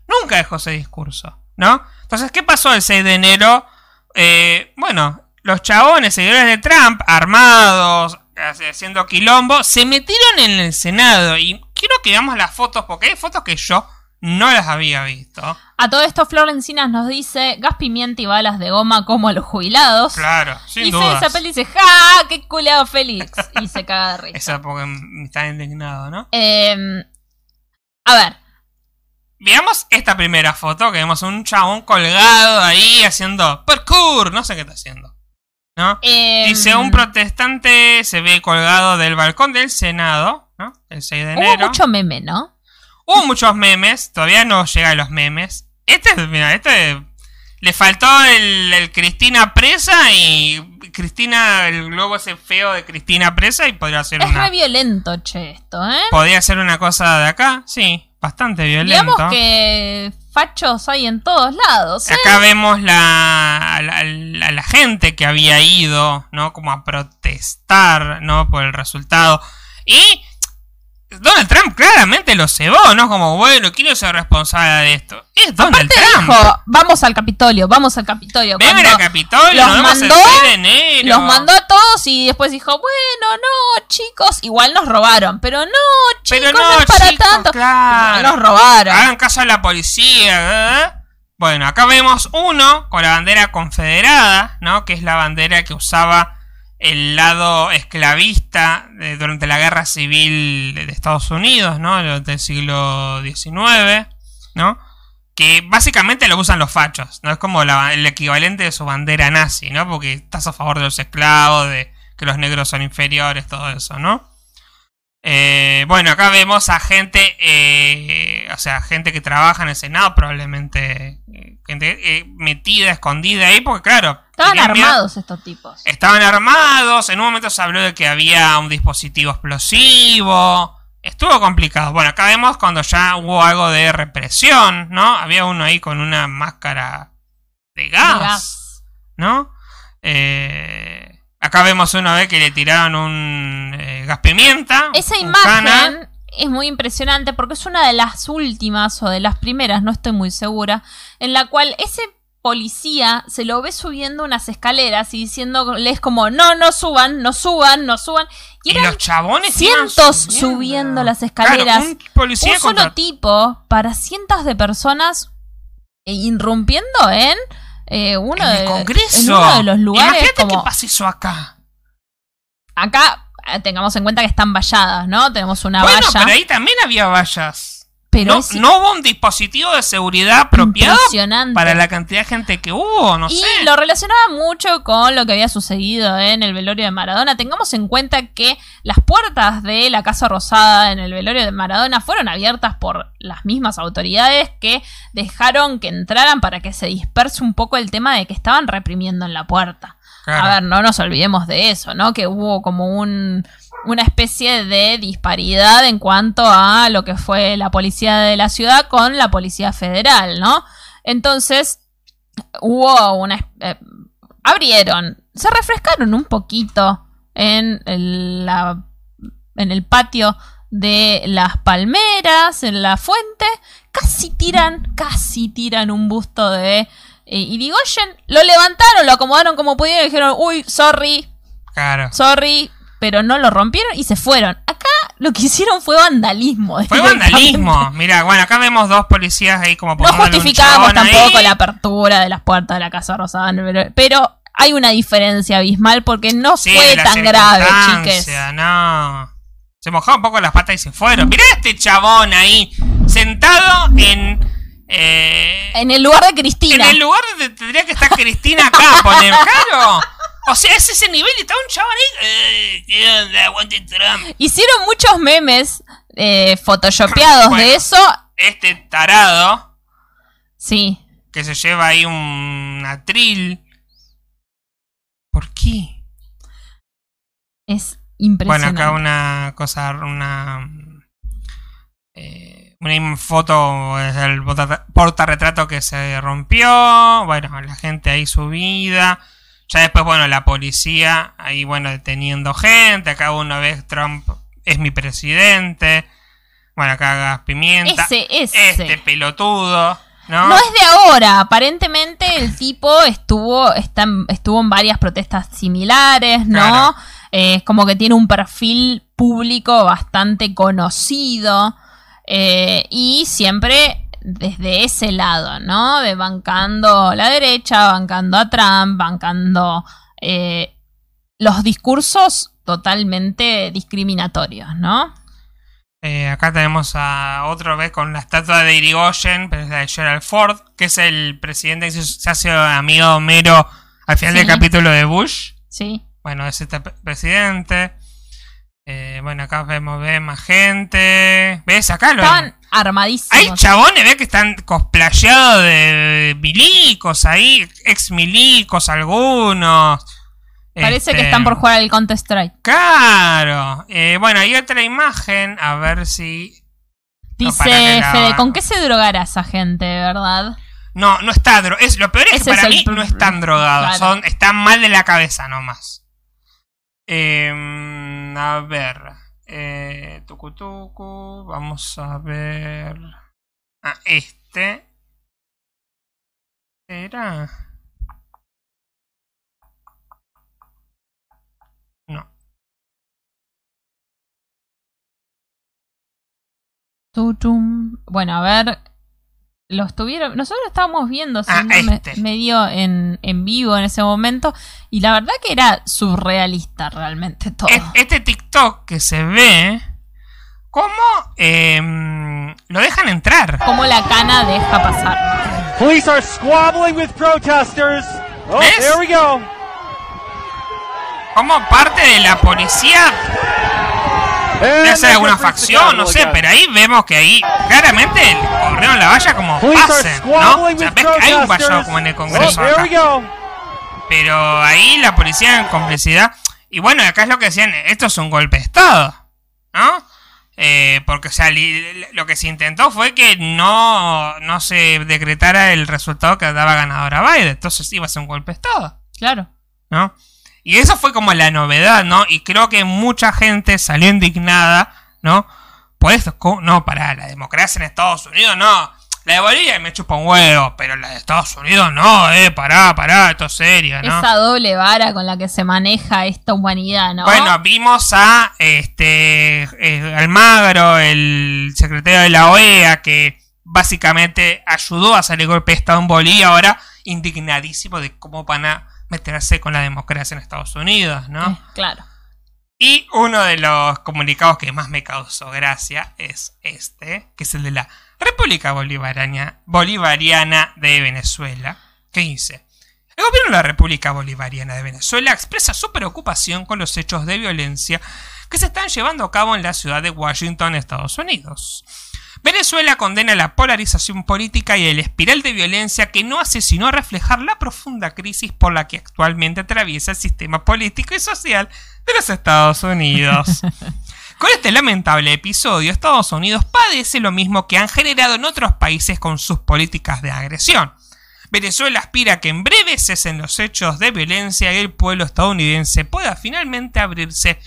Nunca dejó ese discurso, ¿no? Entonces, ¿qué pasó el 6 de enero? Eh, bueno, los chabones, seguidores de Trump, armados, haciendo quilombo, se metieron en el Senado. Y quiero que veamos las fotos, porque hay fotos que yo no las había visto. A todo esto, Flor Encinas nos dice gas, pimienta y balas de goma como a los jubilados. Claro, sin y dudas. Zapel dice, ¡ja! ¡Qué culeado Félix! Y se caga de risa. [LAUGHS] Esa porque me está indignado, ¿no? Em, a ver, Veamos esta primera foto, que vemos un chabón colgado ahí haciendo parkour, no sé qué está haciendo. ¿No? em, Dice, un protestante se ve colgado del balcón del Senado, ¿no? El 6 de hubo enero. mucho meme, ¿no? Hubo muchos memes, todavía no llegan los memes. Este, mira, este le faltó el, el Cristina presa y Cristina, el globo ese feo de Cristina presa y podría ser Es una re violento, che, esto, ¿eh? podría ser una cosa de acá, sí, bastante violento. Digamos que hay en todos lados, ¿eh? Acá vemos la, la, la- la gente que había ido, ¿no? Como a protestar, ¿no? Por el resultado. Y Donald Trump claramente lo cebó, ¿no? Como, bueno, ¿quién es el responsable de esto? Es Donald Aparte Trump. dijo, vamos al Capitolio, vamos al Capitolio. Ven Cuando al Capitolio, los nos el mandó, 6 de enero. Los mandó a todos y después dijo, bueno, no, chicos, igual nos robaron, pero no, chicos, Pero no, es para chicos, tanto. claro. Nos robaron. Hagan caso a la policía, ¿eh? Bueno, acá vemos uno con la bandera confederada, ¿no? Que es la bandera que usaba el lado esclavista durante la guerra civil de Estados Unidos, ¿no? Durante el siglo XIX, ¿no? Que básicamente lo usan los fachos, ¿no? Es como el equivalente de su bandera nazi, ¿no? Porque estás a favor de los esclavos, de que los negros son inferiores, todo eso, ¿no? Eh, bueno, acá vemos a gente, eh, o sea, gente que trabaja en el Senado, probablemente eh, gente metida, escondida ahí, porque claro, Estaban armados estos tipos. Estaban armados, en un momento se habló de que había un dispositivo explosivo. Estuvo complicado. Bueno, acá vemos cuando ya hubo algo de represión, ¿no? Había uno ahí con una máscara de gas, De gas. ¿no? Eh, acá vemos una vez que le tiraron un eh, gas pimienta. Esa imagen cana. es muy impresionante porque es una de las últimas o de las primeras, no estoy muy segura, en la cual ese policía se lo ve subiendo unas escaleras y diciéndoles como no, no suban, no suban, no suban. Y Y eran los chabones cientos subiendo las escaleras. Claro, un policía un solo contra- tipo para cientos de personas eh, irrumpiendo en eh, uno, en de, el Congreso. en uno de los lugares Imagínate como que pasa eso acá. acá eh, tengamos en cuenta que están valladas, ¿no? Tenemos una bueno, valla, pero ahí también había vallas. Pero no, es no hubo un dispositivo de seguridad apropiado para la cantidad de gente que hubo, no y sé. lo relacionaba mucho con lo que había sucedido en el velorio de Maradona. Tengamos en cuenta que las puertas de la Casa Rosada en el velorio de Maradona fueron abiertas por las mismas autoridades que dejaron que entraran para que se disperse un poco el tema de que estaban reprimiendo en la puerta. Claro. A ver, no nos olvidemos de eso, ¿no? Que hubo como un, una especie de disparidad en cuanto a lo que fue la policía de la ciudad con la policía federal, ¿no? Entonces, hubo una... eh, abrieron, se refrescaron un poquito en el, la, en el patio de las palmeras, en la fuente, casi tiran, casi tiran un busto de eh, Irigoyen, lo levantaron, lo acomodaron como pudieron y dijeron, uy, sorry, Claro. sorry, pero no lo rompieron y se fueron. Acá lo que hicieron fue vandalismo. Fue vandalismo. Mira, bueno, acá vemos dos policías ahí como No justificamos ahí. tampoco la apertura de las puertas de la Casa Rosada, pero- pero hay una diferencia abismal porque no Sí, fue tan grave, chiques. No. Se mojaron un poco las patas y se fueron. Mirá este chabón ahí, sentado en. eh, En el lugar de en Cristina. el lugar donde tendría que estar Cristina acá, poner, claro. O sea, es ese nivel y está un chabón ahí. Eh, ¿Qué onda? Aguante Trump. Hicieron muchos memes eh, photoshopeados Bueno. de eso. Este tarado Sí. que se lleva ahí un atril. ¿Por qué? Es Bueno, impresionante. acá una cosa, una. eh, una foto del porta- portarretrato que se rompió. Bueno, la gente ahí subida. Ya después, bueno, la policía ahí, bueno, deteniendo gente. Acá uno ve Trump es mi presidente. Bueno, acá gas pimienta. Ese, ese. Este pelotudo, ¿no? No es de ahora. Aparentemente el tipo estuvo, está estuvo en varias protestas similares, ¿no? Claro. Eh, Es como que tiene un perfil público bastante conocido. eh, y siempre desde ese lado, ¿no? De bancando la derecha, bancando a Trump, bancando eh, los discursos totalmente discriminatorios, ¿no? Eh, acá tenemos a otra vez con la estatua de Irigoyen, pero es la de Gerald Ford, que es el presidente que se hace amigo Homero al final Sí. del capítulo de Bush. Sí. Bueno, es este presidente. Eh, bueno, acá vemos ve más gente. ¿Ves? Acá lo. Estaban armadísimos. Hay chabones, ve que están cosplayados de milicos ahí, ex milicos algunos. Parece que Este, están por jugar al Counter Strike. Claro. Eh, bueno, hay otra imagen, a ver si... Dice Fede, ¿con qué se drogará esa gente, verdad? No, no está dro es Lo peor es Ese que para mí no están drogados, claro. son, están mal de la cabeza nomás. Em, a ver. Eh, tucu, tucu, vamos a ver... Ah, este... ¿Era? No. Bueno, a ver. Lo estuvieron. Nosotros lo estábamos viendo Ah, no este. medio en, en vivo en ese momento. Y la verdad que era surrealista realmente todo. Es- Este TikTok que se ve, ¿cómo em, lo dejan entrar? Como la cana deja pasar. Police are squabbling with protesters. Oh, ¿Ves? there we go. ¿Cómo parte de la policía just reached the facción? No sé, pero ahí vemos que ahí claramente corrieron la valla como Police are pasen, ¿no? O sea, with ves que hay un vallado como en el Congreso acá. Pero ahí la policía en complicidad. Y bueno, acá es lo que decían, esto es un golpe de Estado, ¿no? Eh, porque, o sea, lo que se intentó fue que no, no se decretara el resultado que daba ganadora Biden. Entonces iba a ser un golpe de Estado, Claro. ¿no? Y eso fue como la novedad, ¿no? Y creo que mucha gente salió indignada, ¿no? Por no, para la democracia en Estados Unidos, no. La de Bolivia me chupa un huevo, pero la de Estados Unidos no, eh, pará, pará, esto es serio, ¿no? Esa doble vara con la que se maneja esta humanidad, ¿no? Bueno, vimos a este eh, Almagro, el secretario de la OEA, que básicamente ayudó a salir golpe de Estado en Bolivia, ahora indignadísimo de cómo van a meterse con la democracia en Estados Unidos, ¿no? Eh, claro. Y uno de los comunicados que más me causó gracia es este, que es el de la República Bolivariana, Bolivariana de Venezuela, que dice, el gobierno de la República Bolivariana de Venezuela expresa su preocupación con los hechos de violencia que se están llevando a cabo en la ciudad de Washington, Estados Unidos. Venezuela condena la polarización política y el espiral de violencia que no hace sino reflejar la profunda crisis por la que actualmente atraviesa el sistema político y social de los Estados Unidos. [LAUGHS] Con este lamentable episodio, Estados Unidos padece lo mismo que han generado en otros países con sus políticas de agresión. Venezuela aspira a que en breve cesen los hechos de violencia y el pueblo estadounidense pueda finalmente abrirse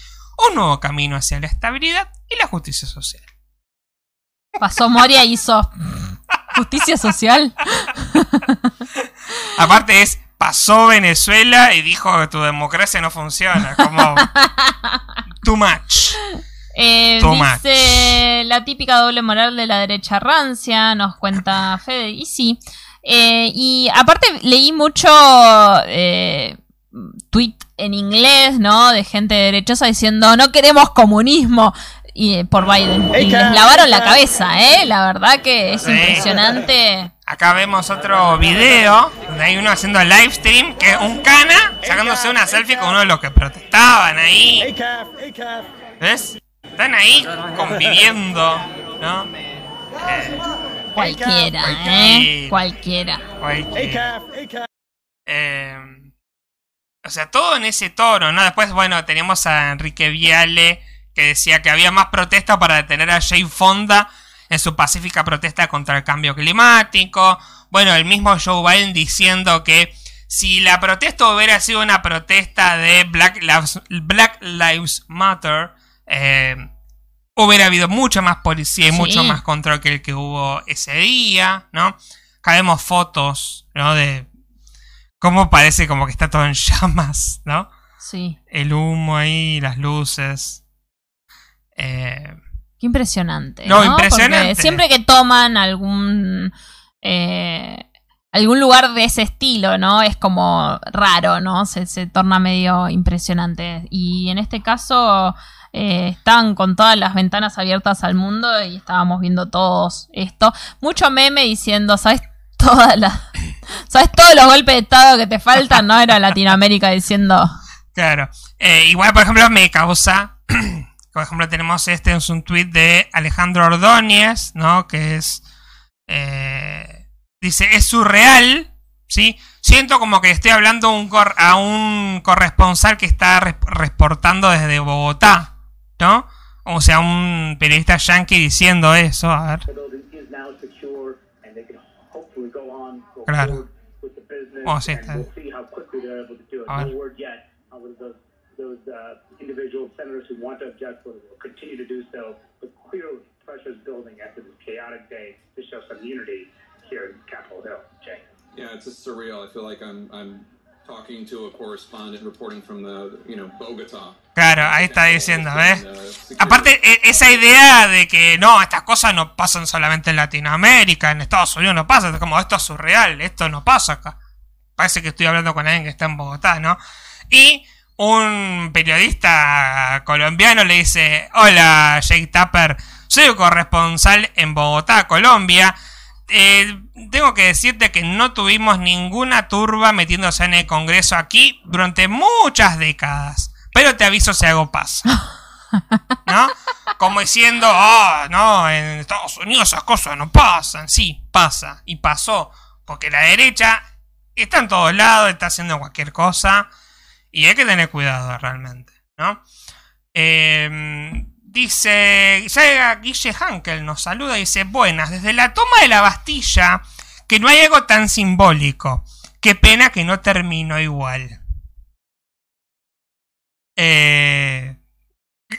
un nuevo camino hacia la estabilidad y la justicia social. Pasó Moria y hizo justicia social. Aparte es, pasó Venezuela y dijo que tu democracia no funciona. Como... Too much. Eh, Too dice la típica doble moral de la derecha rancia, nos cuenta Fede. Y sí. Eh, y aparte leí mucho eh, tweet en inglés, ¿no? De gente derechosa diciendo no queremos comunismo. Y eh, por Biden. Y les lavaron la cabeza, ¿eh? La verdad que es Sí. impresionante. Acá vemos otro video donde hay uno haciendo live stream que es un cana sacándose una selfie con uno de los que protestaban ahí. ¿Ves? Están ahí conviviendo, ¿no? Eh, Cualquiera, ¿eh? Cualquiera. cualquiera. Eh, o sea, todo en ese tono, ¿no? Después, bueno, teníamos a Enrique Viale que decía que había más protesta para detener a Jay Fonda en su pacífica protesta contra el cambio climático. Bueno, el mismo Joe Biden diciendo que si la protesta hubiera sido una protesta de Black Lives, Black Lives Matter, eh, hubiera habido mucha más policía y Sí. mucho más control que el que hubo ese día, ¿no? Acá vemos fotos, ¿no? De cómo parece como que está todo en [LAUGHS] llamas, ¿no? Sí. El humo ahí, las luces. Eh, Qué impresionante. No, No, impresionante. Porque siempre que toman algún eh, algún lugar de ese estilo, ¿no? Es como raro, ¿no? Se, se torna medio impresionante. Y en este caso eh, estaban con todas las ventanas abiertas al mundo y estábamos viendo todos esto. Mucho meme diciendo, ¿sabes? Todas las. [LAUGHS] ¿Sabes todos los golpes de estado que te faltan? No era Latinoamérica diciendo. Claro. Eh, igual, por ejemplo, me causa. [CLEARS THROAT] por ejemplo, tenemos este es un tweet de Alejandro Ordóñez, ¿no? Que es. eh, dice: Es surreal, ¿sí? Siento como que estoy hablando un cor- a un corresponsal que está reportando desde Bogotá, ¿no? O sea, un periodista yankee diciendo eso. A ver. Claro. Oh, sí, está. A ver. Uh, individual senators who want to object will, will continue to do so. But clearly, pressure is building after this chaotic day to show some unity here in Capitol Hill. Jay. Yeah, it's just surreal. I feel like I'm I'm talking to a correspondent reporting from the, you know, Bogota. Claro, ahí está diciendo, ¿ves? Uh, security- Aparte, e- esa idea de que no, estas cosas no pasan solamente en Latinoamérica, en Estados Unidos no pasa, es como esto es surreal, esto no pasa acá. Parece que estoy hablando con alguien que está en Bogotá, ¿no? Y un periodista colombiano le dice, hola Jake Tapper, soy corresponsal en Bogotá, Colombia. Eh, tengo que decirte que no tuvimos ninguna turba metiéndose en el Congreso aquí durante muchas décadas. Pero te aviso si algo pasa. [LAUGHS] ¿No? Como diciendo, oh, no, en Estados Unidos esas cosas no pasan. Sí, pasa. Y pasó. Porque la derecha está en todos lados, está haciendo cualquier cosa. Y hay que tener cuidado realmente, ¿no? Eh, dice, llega Guille Hankel, nos saluda y dice, buenas, desde la toma de la Bastilla, que no hay algo tan simbólico. Qué pena que no terminó igual. Eh... [LAUGHS]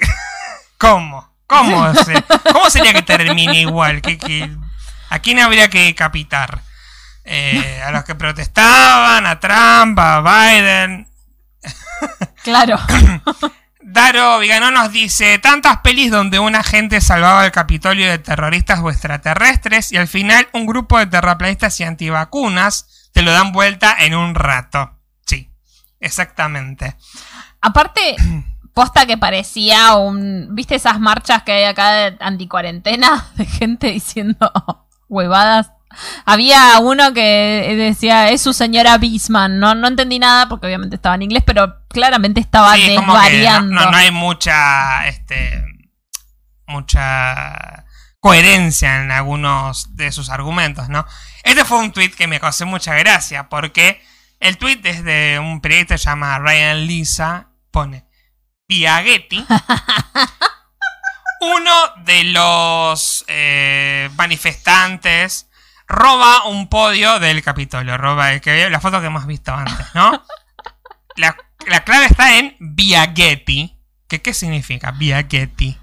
¿Cómo? ¿Cómo, ¿Cómo sería que termine igual? ¿Qué- qué- ¿A quién habría que capitar? Eh, ¿A los que protestaban? ¿A Trump? ¿A Biden? Claro. [LAUGHS] Daro Vigano nos dice, tantas pelis donde un agente salvaba el Capitolio de terroristas o extraterrestres y al final un grupo de terraplanistas y antivacunas te lo dan vuelta en un rato. Sí, exactamente. Aparte, [CLEARS THROAT] posta que parecía un. ¿Viste esas marchas que hay acá de anticuarentena? De gente diciendo [LAUGHS] huevadas. Había uno que decía, es su señora Bisman. No, no entendí nada porque obviamente estaba en inglés, pero claramente estaba Sí, no, desvariando. no- no hay mucha, este, mucha coherencia en algunos de sus argumentos, ¿no? Este fue un tweet que me causó mucha gracia porque el tweet es de un periodista que se llama Ryan Lisa, pone Viagetti. [LAUGHS] Uno de los eh, manifestantes roba un podio del Capitolio, roba el que la foto que hemos visto antes, ¿no? [LAUGHS] La, la clave está en Viagetti. ¿Qué, ¿Qué significa Viagetti?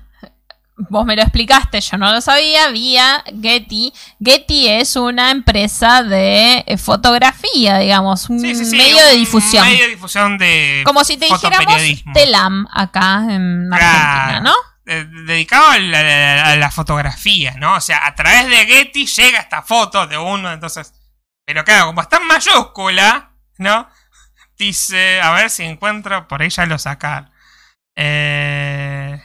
Vos me lo explicaste, yo no lo sabía. Vía Getty. Getty es una empresa de eh, fotografía, digamos, un Sí, sí, sí, medio de un difusión. medio de difusión de Como si te dijéramos. Telam acá en Argentina, Claro. ¿no? Eh, dedicado a la, fotografía, ¿no? O sea, a través de Getty llega esta foto de uno, entonces... Pero claro, como está en mayúscula, ¿no? Dice, a ver si encuentro, por ahí ya lo sacar. Eh...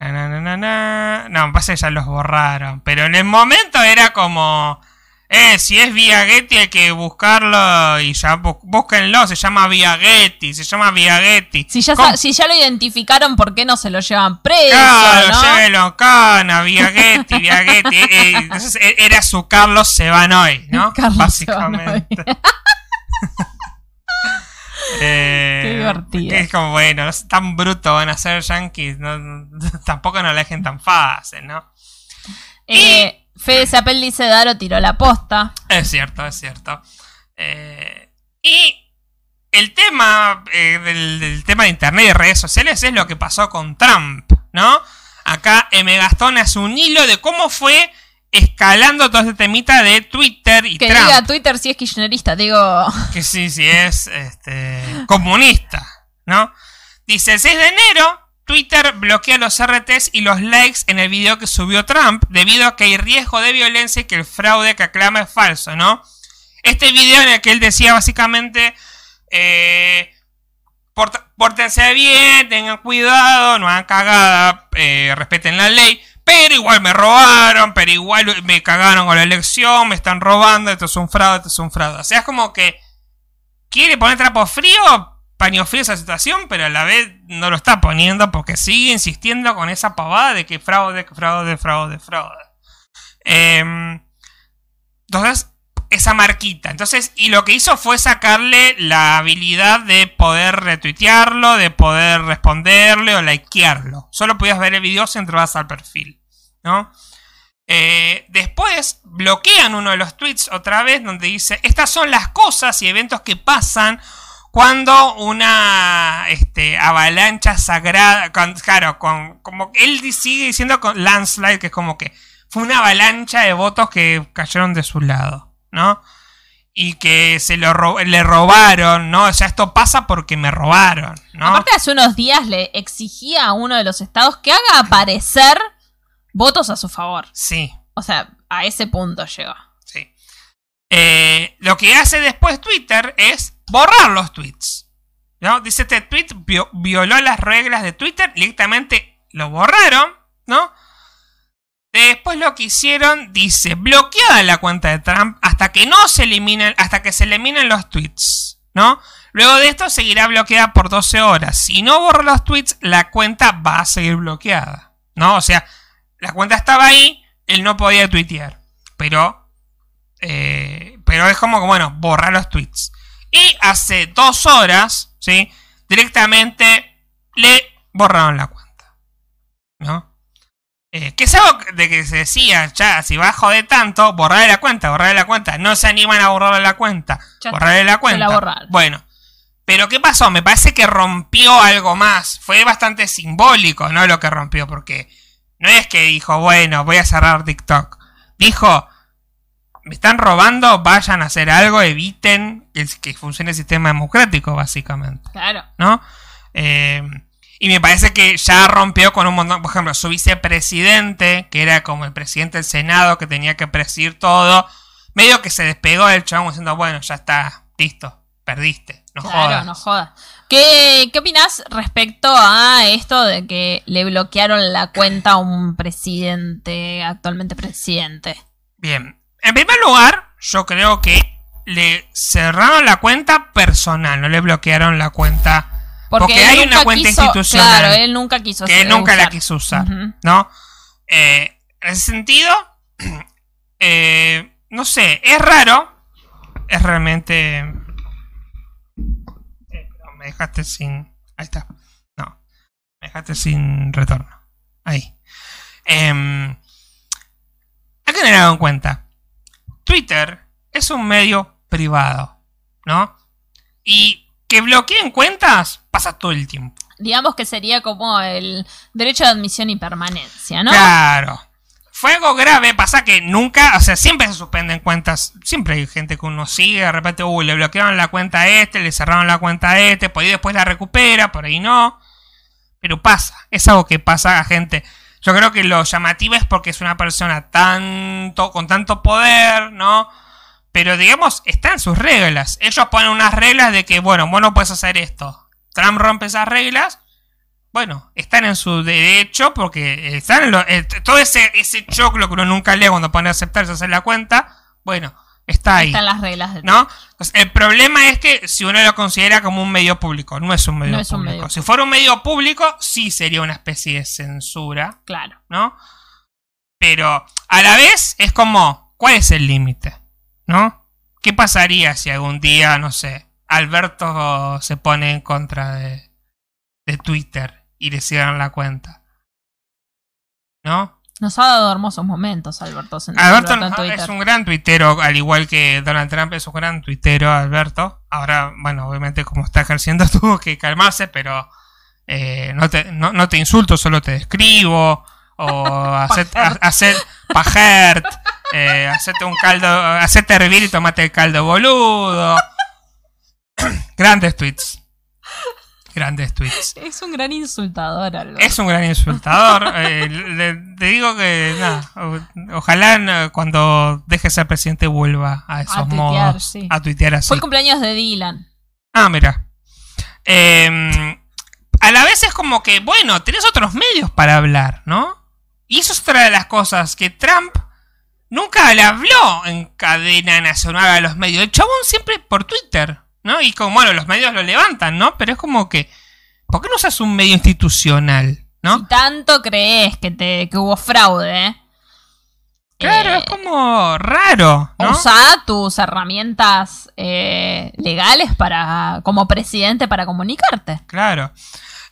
No, parece que ya los borraron. Pero en el momento era como... Eh, si es vía Getty hay que buscarlo y ya búsquenlo, se llama vía Getty, se llama vía Getty. Si ya, si ya lo identificaron, ¿por qué no se lo llevan preso? Claro, ¿no? llévelo acá, na, Viagetti, Viagetti. [LAUGHS] Eh, eh, entonces eh, era su Carlos Sebanoy, ¿no? [LAUGHS] Carlos Básicamente. [LAUGHS] Eh, Qué divertido. Es como, bueno, no es tan bruto van a ser yankees. no- tampoco no la dejen tan fácil, ¿no? Eh, Fede Zapel dice Daro tiró la posta. Es cierto, es cierto. Eh, y el tema eh, del, del tema de internet y redes sociales es lo que pasó con Trump, ¿no? Acá M. Gastón hace un hilo de cómo fue escalando todo este temita de Twitter y Que Trump. diga Twitter si es kirchnerista, digo. Que sí, sí es este, comunista, ¿no? Dice, el 6 de enero, Twitter bloquea los RTs y los likes en el video que subió Trump debido a que hay riesgo de violencia y que el fraude que aclama es falso, ¿no? Este video en el que él decía básicamente, eh, "Port- pórtense bien, tengan cuidado, no hagan cagada, eh, respeten la ley. Pero igual me robaron, pero igual me cagaron con la elección, me están robando, esto es un fraude, esto es un fraude. O sea, es como que quiere poner trapo frío, paño esa situación, pero a la vez no lo está poniendo porque sigue insistiendo con esa pavada de que fraude, fraude, fraude, fraude. Em, entonces, esa marquita. Entonces, y lo que hizo fue sacarle la habilidad de poder retuitearlo, de poder responderle o likearlo. Solo podías ver el video si entrabas al perfil, ¿no? Eh, después bloquean uno de los tweets otra vez donde dice, estas son las cosas y eventos que pasan cuando una este, avalancha sagrada, con- claro, con, como él sigue diciendo con landslide, que es como que fue una avalancha de votos que cayeron de su lado, ¿no? y que se lo ro- le robaron, ¿no? O sea, esto pasa porque me robaron, ¿no? Aparte, hace unos días le exigía a uno de los estados que haga aparecer votos a su favor. Sí, O sea, a ese punto llegó. Eh, lo que hace después Twitter es borrar los tweets. ¿no? Dice este tweet vio- violó las reglas de Twitter, directamente lo borraron, ¿no? Después lo que hicieron, dice, bloqueada la cuenta de Trump hasta que no se eliminen, hasta que se eliminen los tweets, ¿no? Luego de esto seguirá bloqueada por 12 horas. Si no borra los tweets, la cuenta va a seguir bloqueada, ¿no? O sea, la cuenta estaba ahí, él no podía tuitear, pero, eh, pero es como que, bueno, borrar los tweets. Y hace dos horas, ¿sí? Directamente le borraron la cuenta, ¿no? Eh, que es algo de que se decía, ya, si va a joder tanto, borrarle la cuenta, borrarle la cuenta. No se animan a borrarle la cuenta. Ya borrarle la cuenta. la. Bueno, pero ¿qué pasó? Me parece que rompió algo más. Fue bastante simbólico, ¿no? Lo que rompió, porque no es que dijo, bueno, voy a cerrar TikTok. Dijo, me están robando, vayan a hacer algo, eviten el- que funcione el sistema democrático, básicamente. Claro. ¿no? Eh, y me parece que ya rompió con un montón, por ejemplo, su vicepresidente, que era como el presidente del Senado, que tenía que presidir todo, medio que se despegó del chabón diciendo, bueno, ya está, listo, perdiste, no claro, jodas. no jodas. ¿Qué, ¿Qué opinás respecto a esto de que le bloquearon la cuenta a un presidente, actualmente presidente? Bien, en primer lugar, yo creo que le cerraron la cuenta personal, no le bloquearon la cuenta. Porque, hay una cuenta quiso- institucional. Claro, él nunca quiso que él usar- nunca la quiso usar. ¿no? Eh, en ese sentido, [CLEARS THROAT] eh, no sé, es raro, es realmente... Eh, pero me dejaste sin... Ahí está. No, me dejaste sin retorno. Ahí. Em, hay que tener en cuenta. Twitter es un medio privado, ¿no? Y que bloqueen cuentas pasa todo el tiempo. Digamos que sería como el derecho de admisión y permanencia, ¿no? Claro. Fue algo grave, pasa que nunca, o sea, siempre se suspenden cuentas, siempre hay gente que uno sigue, de repente, uy, le bloquearon la cuenta a este, le cerraron la cuenta a este, por ahí después la recupera, por ahí no. Pero pasa, es algo que pasa a gente. Yo creo que lo llamativo es porque es una persona tanto, con tanto poder, ¿no? Pero digamos, está en sus reglas. Ellos ponen unas reglas de que, bueno, vos no puedes hacer esto. Trump rompe esas reglas. Bueno, están en su derecho porque están en lo- eh, todo ese, ese choclo que uno nunca lee cuando pone a aceptar y hacer la cuenta. Bueno, está ahí. Están las reglas de ¿No? El problema es que si uno lo considera como un medio público, no es un medio No es un público. medio Si fuera un medio público, sí sería una especie de censura, Claro. ¿no? Pero a la vez es como, ¿cuál es el límite? ¿No? ¿Qué pasaría si algún día, no sé, Alberto se pone en contra de, de Twitter y le cierran la cuenta? ¿No? Nos ha dado hermosos momentos, Alberto. Alberto es un gran tuitero, al igual que Donald Trump es un gran tuitero, Alberto. Ahora, bueno, obviamente como está ejerciendo [LAUGHS] tuvo que calmarse, pero eh, no, te, no, no te insulto, solo te describo. O [LAUGHS] hacer, hacer pajert, eh, hacerte un caldo, hacerte hervir y tomate el caldo boludo. [COUGHS] Grandes tweets. Grandes tweets. [LAUGHS] Es un gran insultador. Es un gran insultador. [LAUGHS] eh, le, le digo que ojalá no, cuando deje de ser presidente vuelva a esos tuitear, modos. sí. A tuitear así. Fue el cumpleaños de Dylan. Ah, mira. Eh, a la vez es como que, bueno, tenés otros medios para hablar, ¿no? Y eso es otra de las cosas que Trump nunca le habló en cadena nacional a los medios. El chabón siempre por Twitter, ¿no? Y como, bueno, los medios lo levantan, ¿no? Pero es como que, ¿por qué no usas un medio institucional, ¿no? Si tanto crees que, te, que hubo fraude, ¿eh? Claro, Eh, es como raro, ¿no? Usa tus herramientas eh, legales para como presidente para comunicarte. Claro.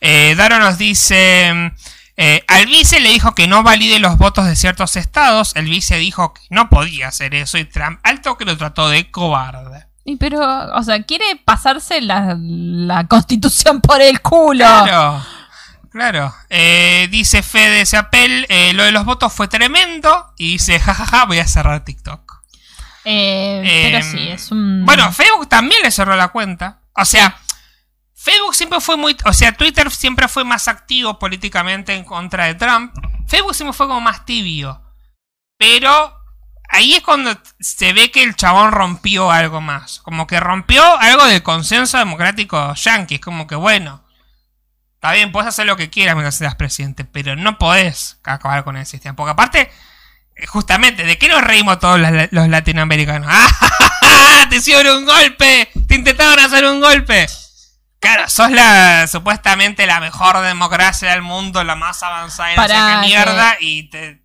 Eh, Daro nos dice. eh, al vice le dijo que no valide los votos de ciertos estados. El vice dijo que no podía hacer eso. Y Trump, alto que lo trató de cobarde. Y pero, o sea, quiere pasarse la, la constitución por el culo. Claro. Claro. Eh, dice Fede Seapel. eh, lo de los votos fue tremendo. Y dice, jajaja, voy a cerrar TikTok. Eh, pero sí, es un. Bueno, Facebook también le cerró la cuenta. O sea, Facebook siempre fue muy. O sea, Twitter siempre fue más activo políticamente en contra de Trump. Facebook siempre fue como más tibio. Pero ahí es cuando se ve que el chabón rompió algo más. Como que rompió algo del consenso democrático yankee. Es como que, bueno. Está bien, puedes hacer lo que quieras mientras seas presidente, pero no podés acabar con el sistema. Porque aparte, eh, justamente, ¿de qué nos reímos todos los, los latinoamericanos? [LAUGHS] ¡Ah! ¡Te hicieron un golpe! ¡Te intentaron hacer un golpe! Claro, sos la supuestamente la mejor democracia del mundo, la más avanzada y no sé Pará, qué mierda, y te.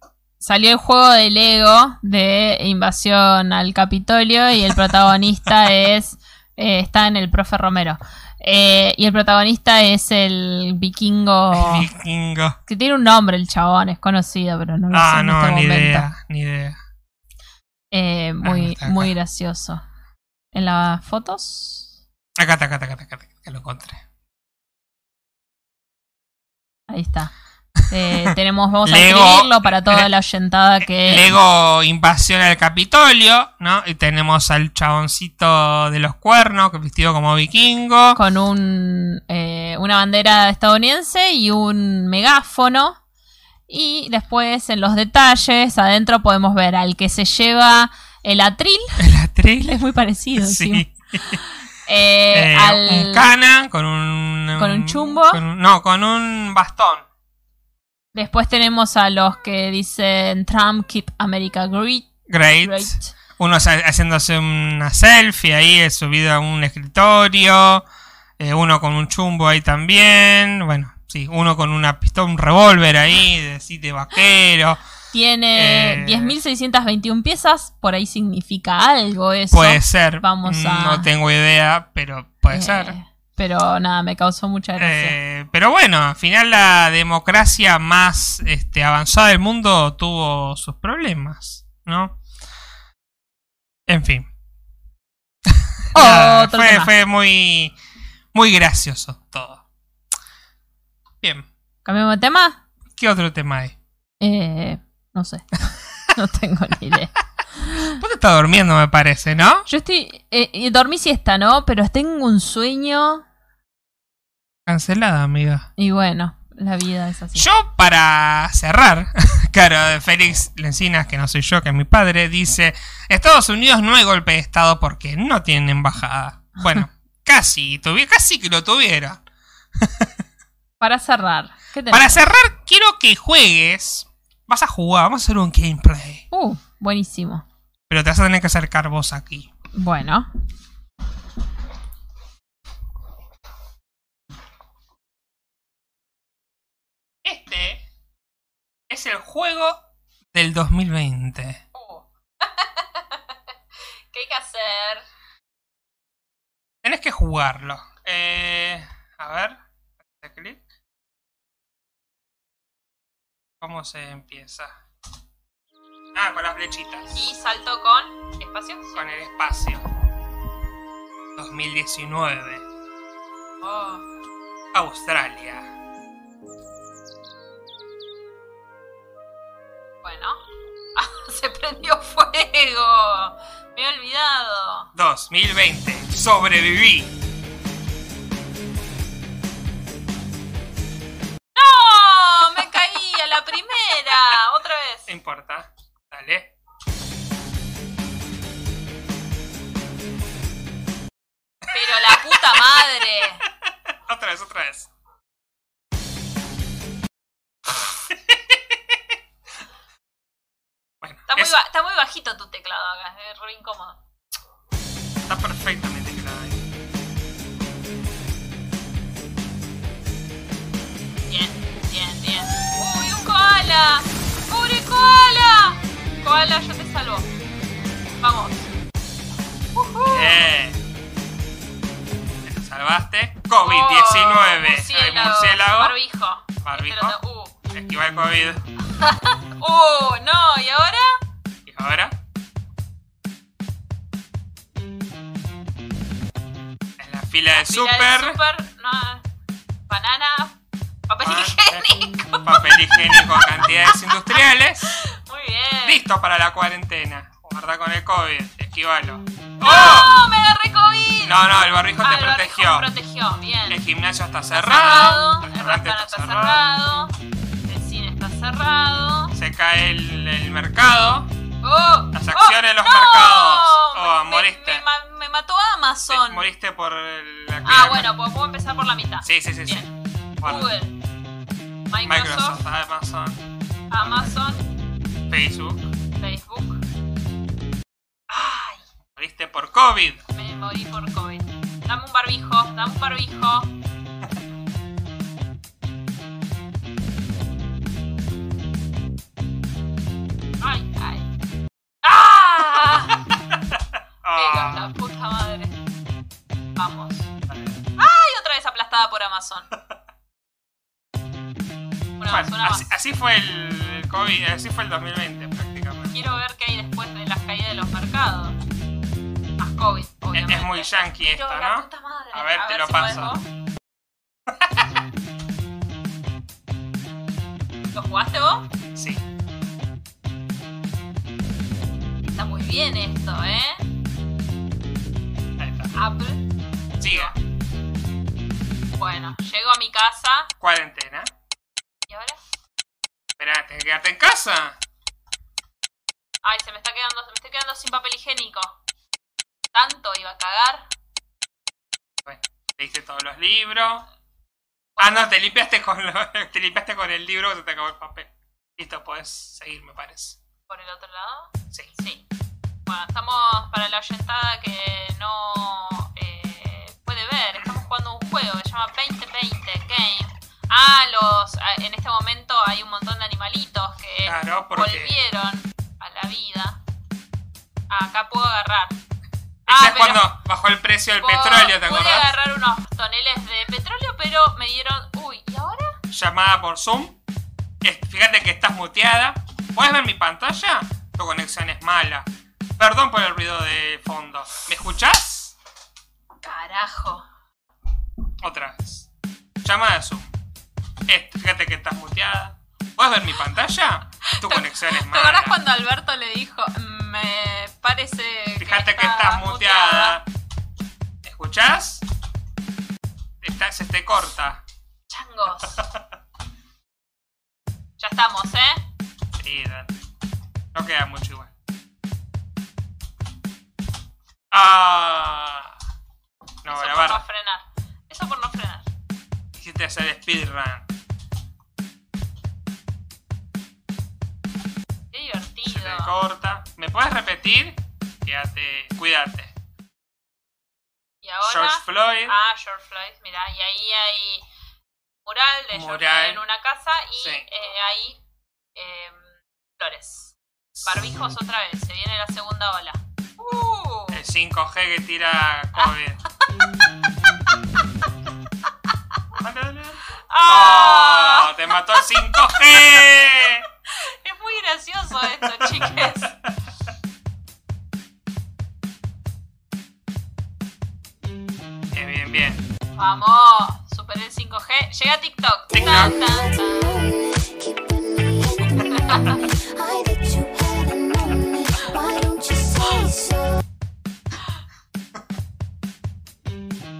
Salió el juego de Lego de invasión al Capitolio y el protagonista [LAUGHS] es. eh, está en el profe Romero. Eh, y el protagonista es el vikingo. Vikingo. Que tiene un nombre el chabón, es conocido, pero no lo sé Ah, no, este ni momento. idea, ni idea. Eh, no muy, acá. muy gracioso. En las fotos. Acá, acá, acá, acá, acá, acá, que lo encontré. Ahí está. Eh, [LAUGHS] tenemos, vamos a Lego- escribirlo para toda la oyentada que. Lego invasión al Capitolio, ¿no? Y tenemos al chaboncito de los cuernos, que vestido como vikingo. con un, eh, una bandera estadounidense y un megáfono. Y después en los detalles, adentro podemos ver al que se lleva el atril. [LAUGHS] El atril. Es muy parecido. Sí. [LAUGHS] Eh, Eh, al- Un cana con un. ¿Con un chumbo? con un- no, con un bastón. Después tenemos a los que dicen Trump keep America great. Great. great. Uno haciéndose una selfie ahí, subido a un escritorio. Eh, uno con un chumbo ahí también. Bueno, sí, uno con una pistola, un revólver ahí, de sitio vaquero. Tiene Eh. 10.621 piezas. Por ahí significa algo eso. Puede ser. Vamos a- No tengo idea, pero puede Eh, ser. Pero nada, me causó mucha gracia. Eh, pero bueno, al final la democracia más este, avanzada del mundo tuvo sus problemas, ¿no? En fin. [LAUGHS] Nada, fue, fue muy, muy gracioso todo. Bien, ¿Cambiamos de tema? ¿qué otro tema hay? Eh, no sé. [LAUGHS] no tengo ni idea. [LAUGHS] Vos te estás durmiendo, me parece, ¿no? Yo estoy. Eh, eh, dormí siesta, ¿no? Pero tengo un sueño. Cancelada, amiga. Y bueno, la vida es así. Yo, para cerrar, [LAUGHS] claro, Félix Lencinas, que no soy yo, que es mi padre, dice: Estados Unidos no hay golpe de Estado porque no tienen embajada. [LAUGHS] Bueno, casi, tuvi- casi que lo tuvieron. [LAUGHS] Para cerrar. ¿Qué tenemos? Para cerrar, quiero que juegues. Vas a jugar, vamos a hacer un gameplay. Uh, buenísimo. Pero te vas a tener que acercar vos aquí. Bueno. Este es el juego del 2020. [LAUGHS] ¿Qué hay que hacer? Tenés que jugarlo. Eh, a ver. clic. ¿Cómo se empieza? Ah, con las flechitas. Y salto con espacio. Con el espacio. 2019. Oh. Australia. Bueno. [LAUGHS] Se prendió fuego. Me he olvidado. 2020. Sobreviví. ¡No! Me caí a la primera. Otra vez. No importa. Dale. Pero la puta madre. [LAUGHS] Otra vez, otra vez. [LAUGHS] bueno, Está muy, es- ba- está muy bajito tu teclado acá. Es re incómodo. está perfectamente claro ahí. Bien, Koala, yo te salvo. Vamos. Ujú. Bien. Te salvaste. COVID-19. Oh, murciélago. Barbijo. Barbijo. Este uh. Esquiva el COVID. [LAUGHS] Uh, no, ¿y ahora? Y ahora. En la fila Mira de el super. super, no, banana, papel Ah, higiénico. Papel higiénico, cantidades industriales. [LAUGHS] Bien. Listo para la cuarentena. Guarda con el COVID. esquivalo. ¡No! ¡Oh! ¡Me agarré COVID! No, no, el barbijo Ah, te el barbijo protegió. protegió, bien. El gimnasio está Está cerrado. el restaurante restaurante está cerrado. El cine está cerrado. Se cae el, el mercado. ¡Oh! Las ¡Oh! acciones de los ¡No! mercados. Oh, Me- moriste. Me, me mató Amazon. Te moriste por la Ah, bueno, pues puedo empezar por la mitad. Sí, sí, sí, sí. Bueno, Google, Microsoft, Microsoft, Amazon, Amazon, Facebook. Facebook. Ay, Moriste por COVID. me morí por COVID. Dame un barbijo, dame un barbijo. Ay, ay. [LAUGHS] ¡Ah! Pero Ah, la puta madre. Vamos. ¡Ay! Otra vez aplastada por Amazon. Bueno, así, así fue el COVID, así fue el 2020 prácticamente. Quiero ver qué hay después de las caídas de los mercados. Más COVID, Es, obviamente. es muy yankee esto, la ¿no? puta madre. A ver, te lo si paso. [LAUGHS] ¿Lo jugaste vos? Sí. Está muy bien esto, ¿eh? Ahí está. Apple. Siga. Bueno, llego a mi casa. Cuarentena. Esperá, tenés que quedarte en casa. Ay, se me está quedando, me estoy quedando sin papel higiénico. Tanto iba a cagar. Bueno, leíste todos los libros. Ah, no, te limpiaste con lo- [LAUGHS] te limpiaste con el libro que se te acabó el papel. Listo, podés seguir, me parece. Por el otro lado. Sí. Sí. Bueno, estamos para la oyentada que no eh, puede ver. Estamos jugando un juego que se llama 2020 Game. Ah, los, en este momento hay un montón de animalitos que Claro, porque- volvieron a la vida. Ah, acá puedo agarrar. Ese Ah, es cuando bajó el precio del puedo- petróleo, ¿te pude acordás? agarrar unos toneles de petróleo, pero me dieron... Uy, ¿y ahora? Llamada por Zoom. Fíjate que estás muteada. ¿Puedes ver mi pantalla? Tu conexión es mala. Perdón por el ruido de fondo. ¿Me escuchás? Carajo. Otra vez. Llamada de Zoom. Es- Fíjate que estás muteada. ¿Puedes ver mi pantalla? Tu conexión es [LAUGHS] ¿Te acordás mala. cuando Alberto le dijo, me parece Fíjate que está estás muteada. ¿Me escuchás? Está- se te corta. Changos. [LAUGHS] ya estamos, ¿eh? Sí. No queda mucho igual. Ah. No, Eso por grabar. no frenar. Eso por no frenar. Hiciste hacer speedrun. Se corta. ¿Me puedes repetir? Quédate. Cuídate. Y ahora... George Floyd. Ah, George Floyd, mira, y ahí hay mural de George Mural. Floyd en una casa y Sí. eh, hay em, flores. Barbijos otra vez, se viene la segunda ola. Uh, El 5G que tira COVID. [LAUGHS] ¡Ah! ¡Oh! ¡Te mató el 5G! [LAUGHS] Muy gracioso esto, [LAUGHS] chiques. Bien, bien, bien. Vamos, superé el 5G. Llega TikTok. TikTok. Tan, tan, tan.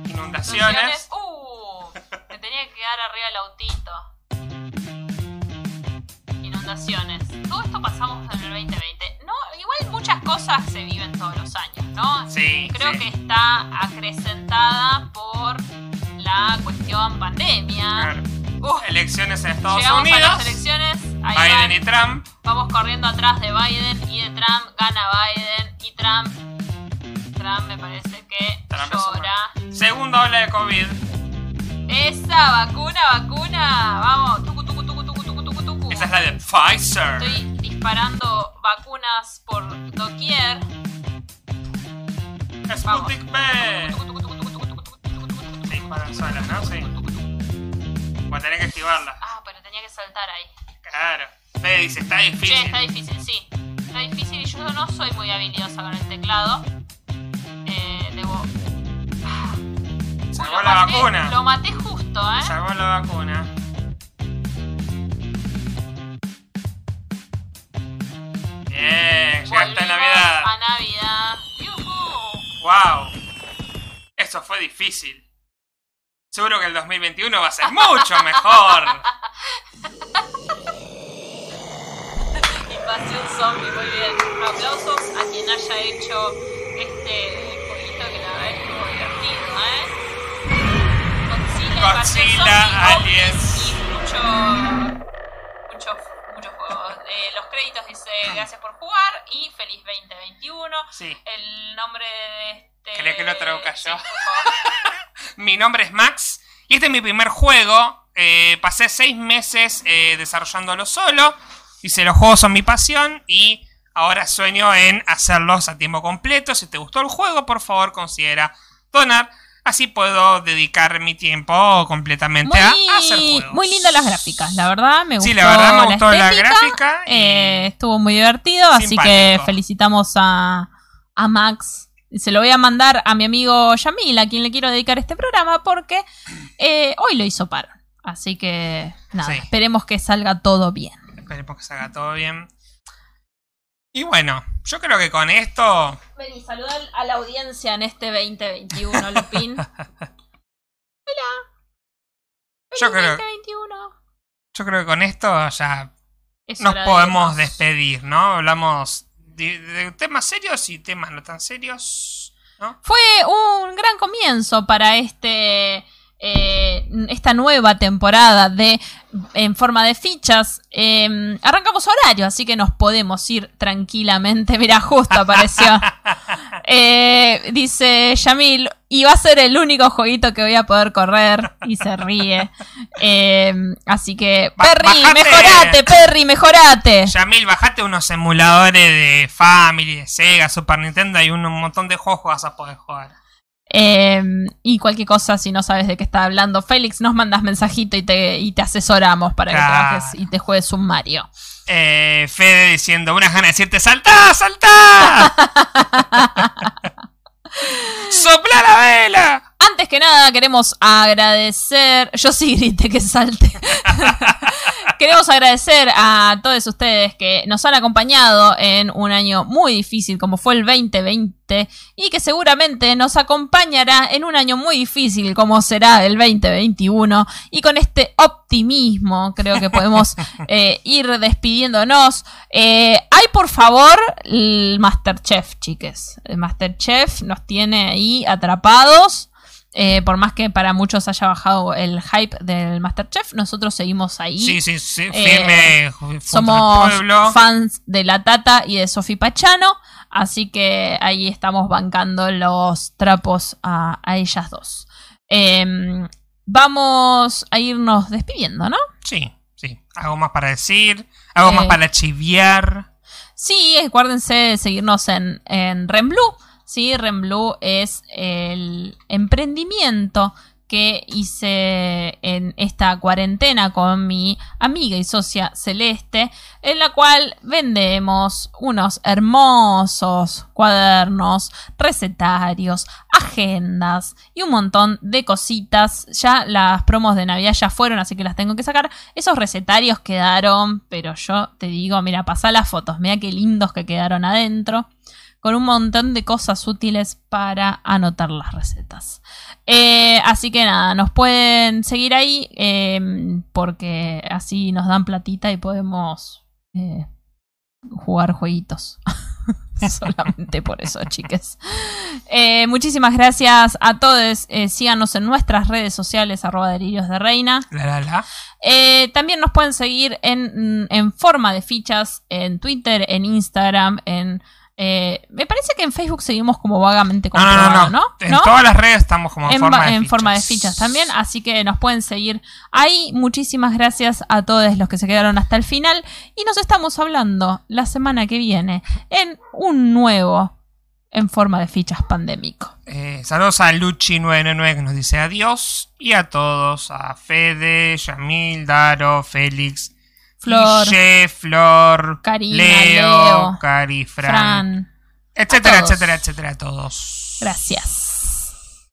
Inundaciones. Uh, me tenía que quedar arriba el autito. Inundaciones. Cosas se viven todos los años, ¿no? Sí, Creo sí. que está acrecentada por la cuestión pandemia. Claro. Uh, Elecciones en Estados llegamos Unidos. a las elecciones. Ahí Biden van. y Trump. Vamos corriendo atrás de Biden y de Trump. Gana Biden y Trump. Trump me parece que Trump llora. un- Segunda ola de COVID. Esa vacuna, vacuna. Vamos. Tucu, tucu, tucu, tucu, tucu, tucu, tucu. Esa es la de Pfizer. Estoy disparando vacunas por doquier. Sputnik B. Sí, para salas, ¿no? Sí. Voy a tener que esquivarla. Ah, pero tenía que saltar ahí. Claro. Fede dice, está difícil. Sí, está difícil, sí. Está difícil y yo no soy muy habilidosa con el teclado. Eh, debo... La vacuna. Lo maté justo, ¿eh? Salvó la vacuna. Bien, llegaste a Navidad. A Navidad. Piu, Wow. Eso fue difícil. Seguro que el 2021 va a ser mucho mejor. [LAUGHS] Invasión zombie, muy bien. Aplausos a quien haya hecho este jueguito que la verdad estuvo divertido, ¿eh? Godzilla, Godzilla, Aliens. y mucho. Eh, los créditos dice gracias por jugar y feliz 2021. Sí. El nombre de este. ¿Querés que lo traduzca yo? [LAUGHS] Mi nombre es Max y este es mi primer juego. Eh, pasé seis meses eh, desarrollándolo solo. Dice, los juegos son mi pasión y ahora sueño en hacerlos a tiempo completo. Si te gustó el juego, por favor considera donar. Así puedo dedicar mi tiempo completamente a, a hacer juegos. muy lindas las gráficas, la verdad. Me gustó. Sí, la verdad me gustó la estética, gráfica y- eh, estuvo muy divertido, así que felicitamos a, a Max. Se lo voy a mandar a mi amigo Yamil, a quien le quiero dedicar este programa, porque eh, hoy lo hizo paro. Así que, nada, Sí. esperemos que salga todo bien. Esperemos que salga todo bien. Y bueno, yo creo que con esto Ven y saludar a la audiencia en este 2021, Lupín. [LAUGHS] Hola. Yo creo- 2021. Yo creo que con esto ya Es nos de podemos despedir, ¿no? Hablamos de, de temas serios y temas no tan serios, ¿no? Fue un gran comienzo para este eh, esta nueva temporada de en forma de fichas. Eh, arrancamos horario, así que nos podemos ir tranquilamente. [LAUGHS] Mira, justo apareció. [LAUGHS] Eh, dice Yamil, y va a ser el único jueguito que voy a poder correr. Y se ríe. Eh, así que, Perry, bajate. mejorate, Perry, mejorate. Yamil, bajate unos emuladores de Family, de Sega, Super Nintendo y un, un montón de juegos que vas a poder jugar. Eh, y cualquier cosa, si no sabes de qué está hablando Félix, nos mandas mensajito y te, y te asesoramos para que trabajes y te juegues un Mario. Eh, Fede diciendo unas ganas de decirte ¡Saltá! ¡Saltá! [LAUGHS] ¡Sopla la vela! Antes que nada, queremos agradecer. Yo sí grité que salte. [LAUGHS] queremos agradecer a todos ustedes que nos han acompañado en un año muy difícil como fue el 2020 y que seguramente nos acompañará en un año muy difícil como será el 2021. Y con este optimismo creo que podemos [LAUGHS] eh, ir despidiéndonos. Eh, hay por favor el Masterchef, chiques. El Masterchef nos tiene ahí atrapados. Eh, por más que para muchos haya bajado el hype del Masterchef, nosotros seguimos ahí. Sí, sí, sí, Eh, firme Somos fans de la Tata y de Sofi Pachano, así que ahí estamos bancando los trapos a, a ellas dos. Em, vamos a irnos despidiendo, ¿no? Sí, sí. Algo más para decir, algo más Eh. para chiviar. Sí, acuérdense de seguirnos en, en Renblue. Sí, Renblue es el emprendimiento que hice en esta cuarentena con mi amiga y socia Celeste, en la cual vendemos unos hermosos cuadernos, recetarios, agendas y un montón de cositas. Ya las promos de Navidad ya fueron, así que las tengo que sacar. Esos recetarios quedaron, pero yo te digo, mira, pasá las fotos, mira qué lindos que quedaron adentro con un montón de cosas útiles para anotar las recetas. Eh, así que nada, nos pueden seguir ahí eh, porque así nos dan platita y podemos eh, jugar jueguitos. [LAUGHS] Solamente por eso, chiques. Eh, muchísimas gracias a todos. Eh, síganos en nuestras redes sociales, arroba delirios de reina. La, la, la. Eh, también nos pueden seguir en, en forma de fichas en Twitter, en Instagram, en... eh, me parece que en Facebook seguimos como vagamente no, comprobado, no, ¿no? no. En ¿No? todas las redes estamos como en, en, forma, de en forma de fichas. fichas también, así que nos pueden seguir ahí. Muchísimas gracias a todos los que se quedaron hasta el final y nos estamos hablando la semana que viene en un nuevo en forma de fichas pandémico. Eh, saludos a Luchi999 que nos dice adiós. Y a todos, a Fede, Yamil, Daro, Félix, Flor, Guille, Flor, Karina, Leo, Leo, Cari, Fran, Fran, etcétera, etcétera, etcétera, a todos. gracias.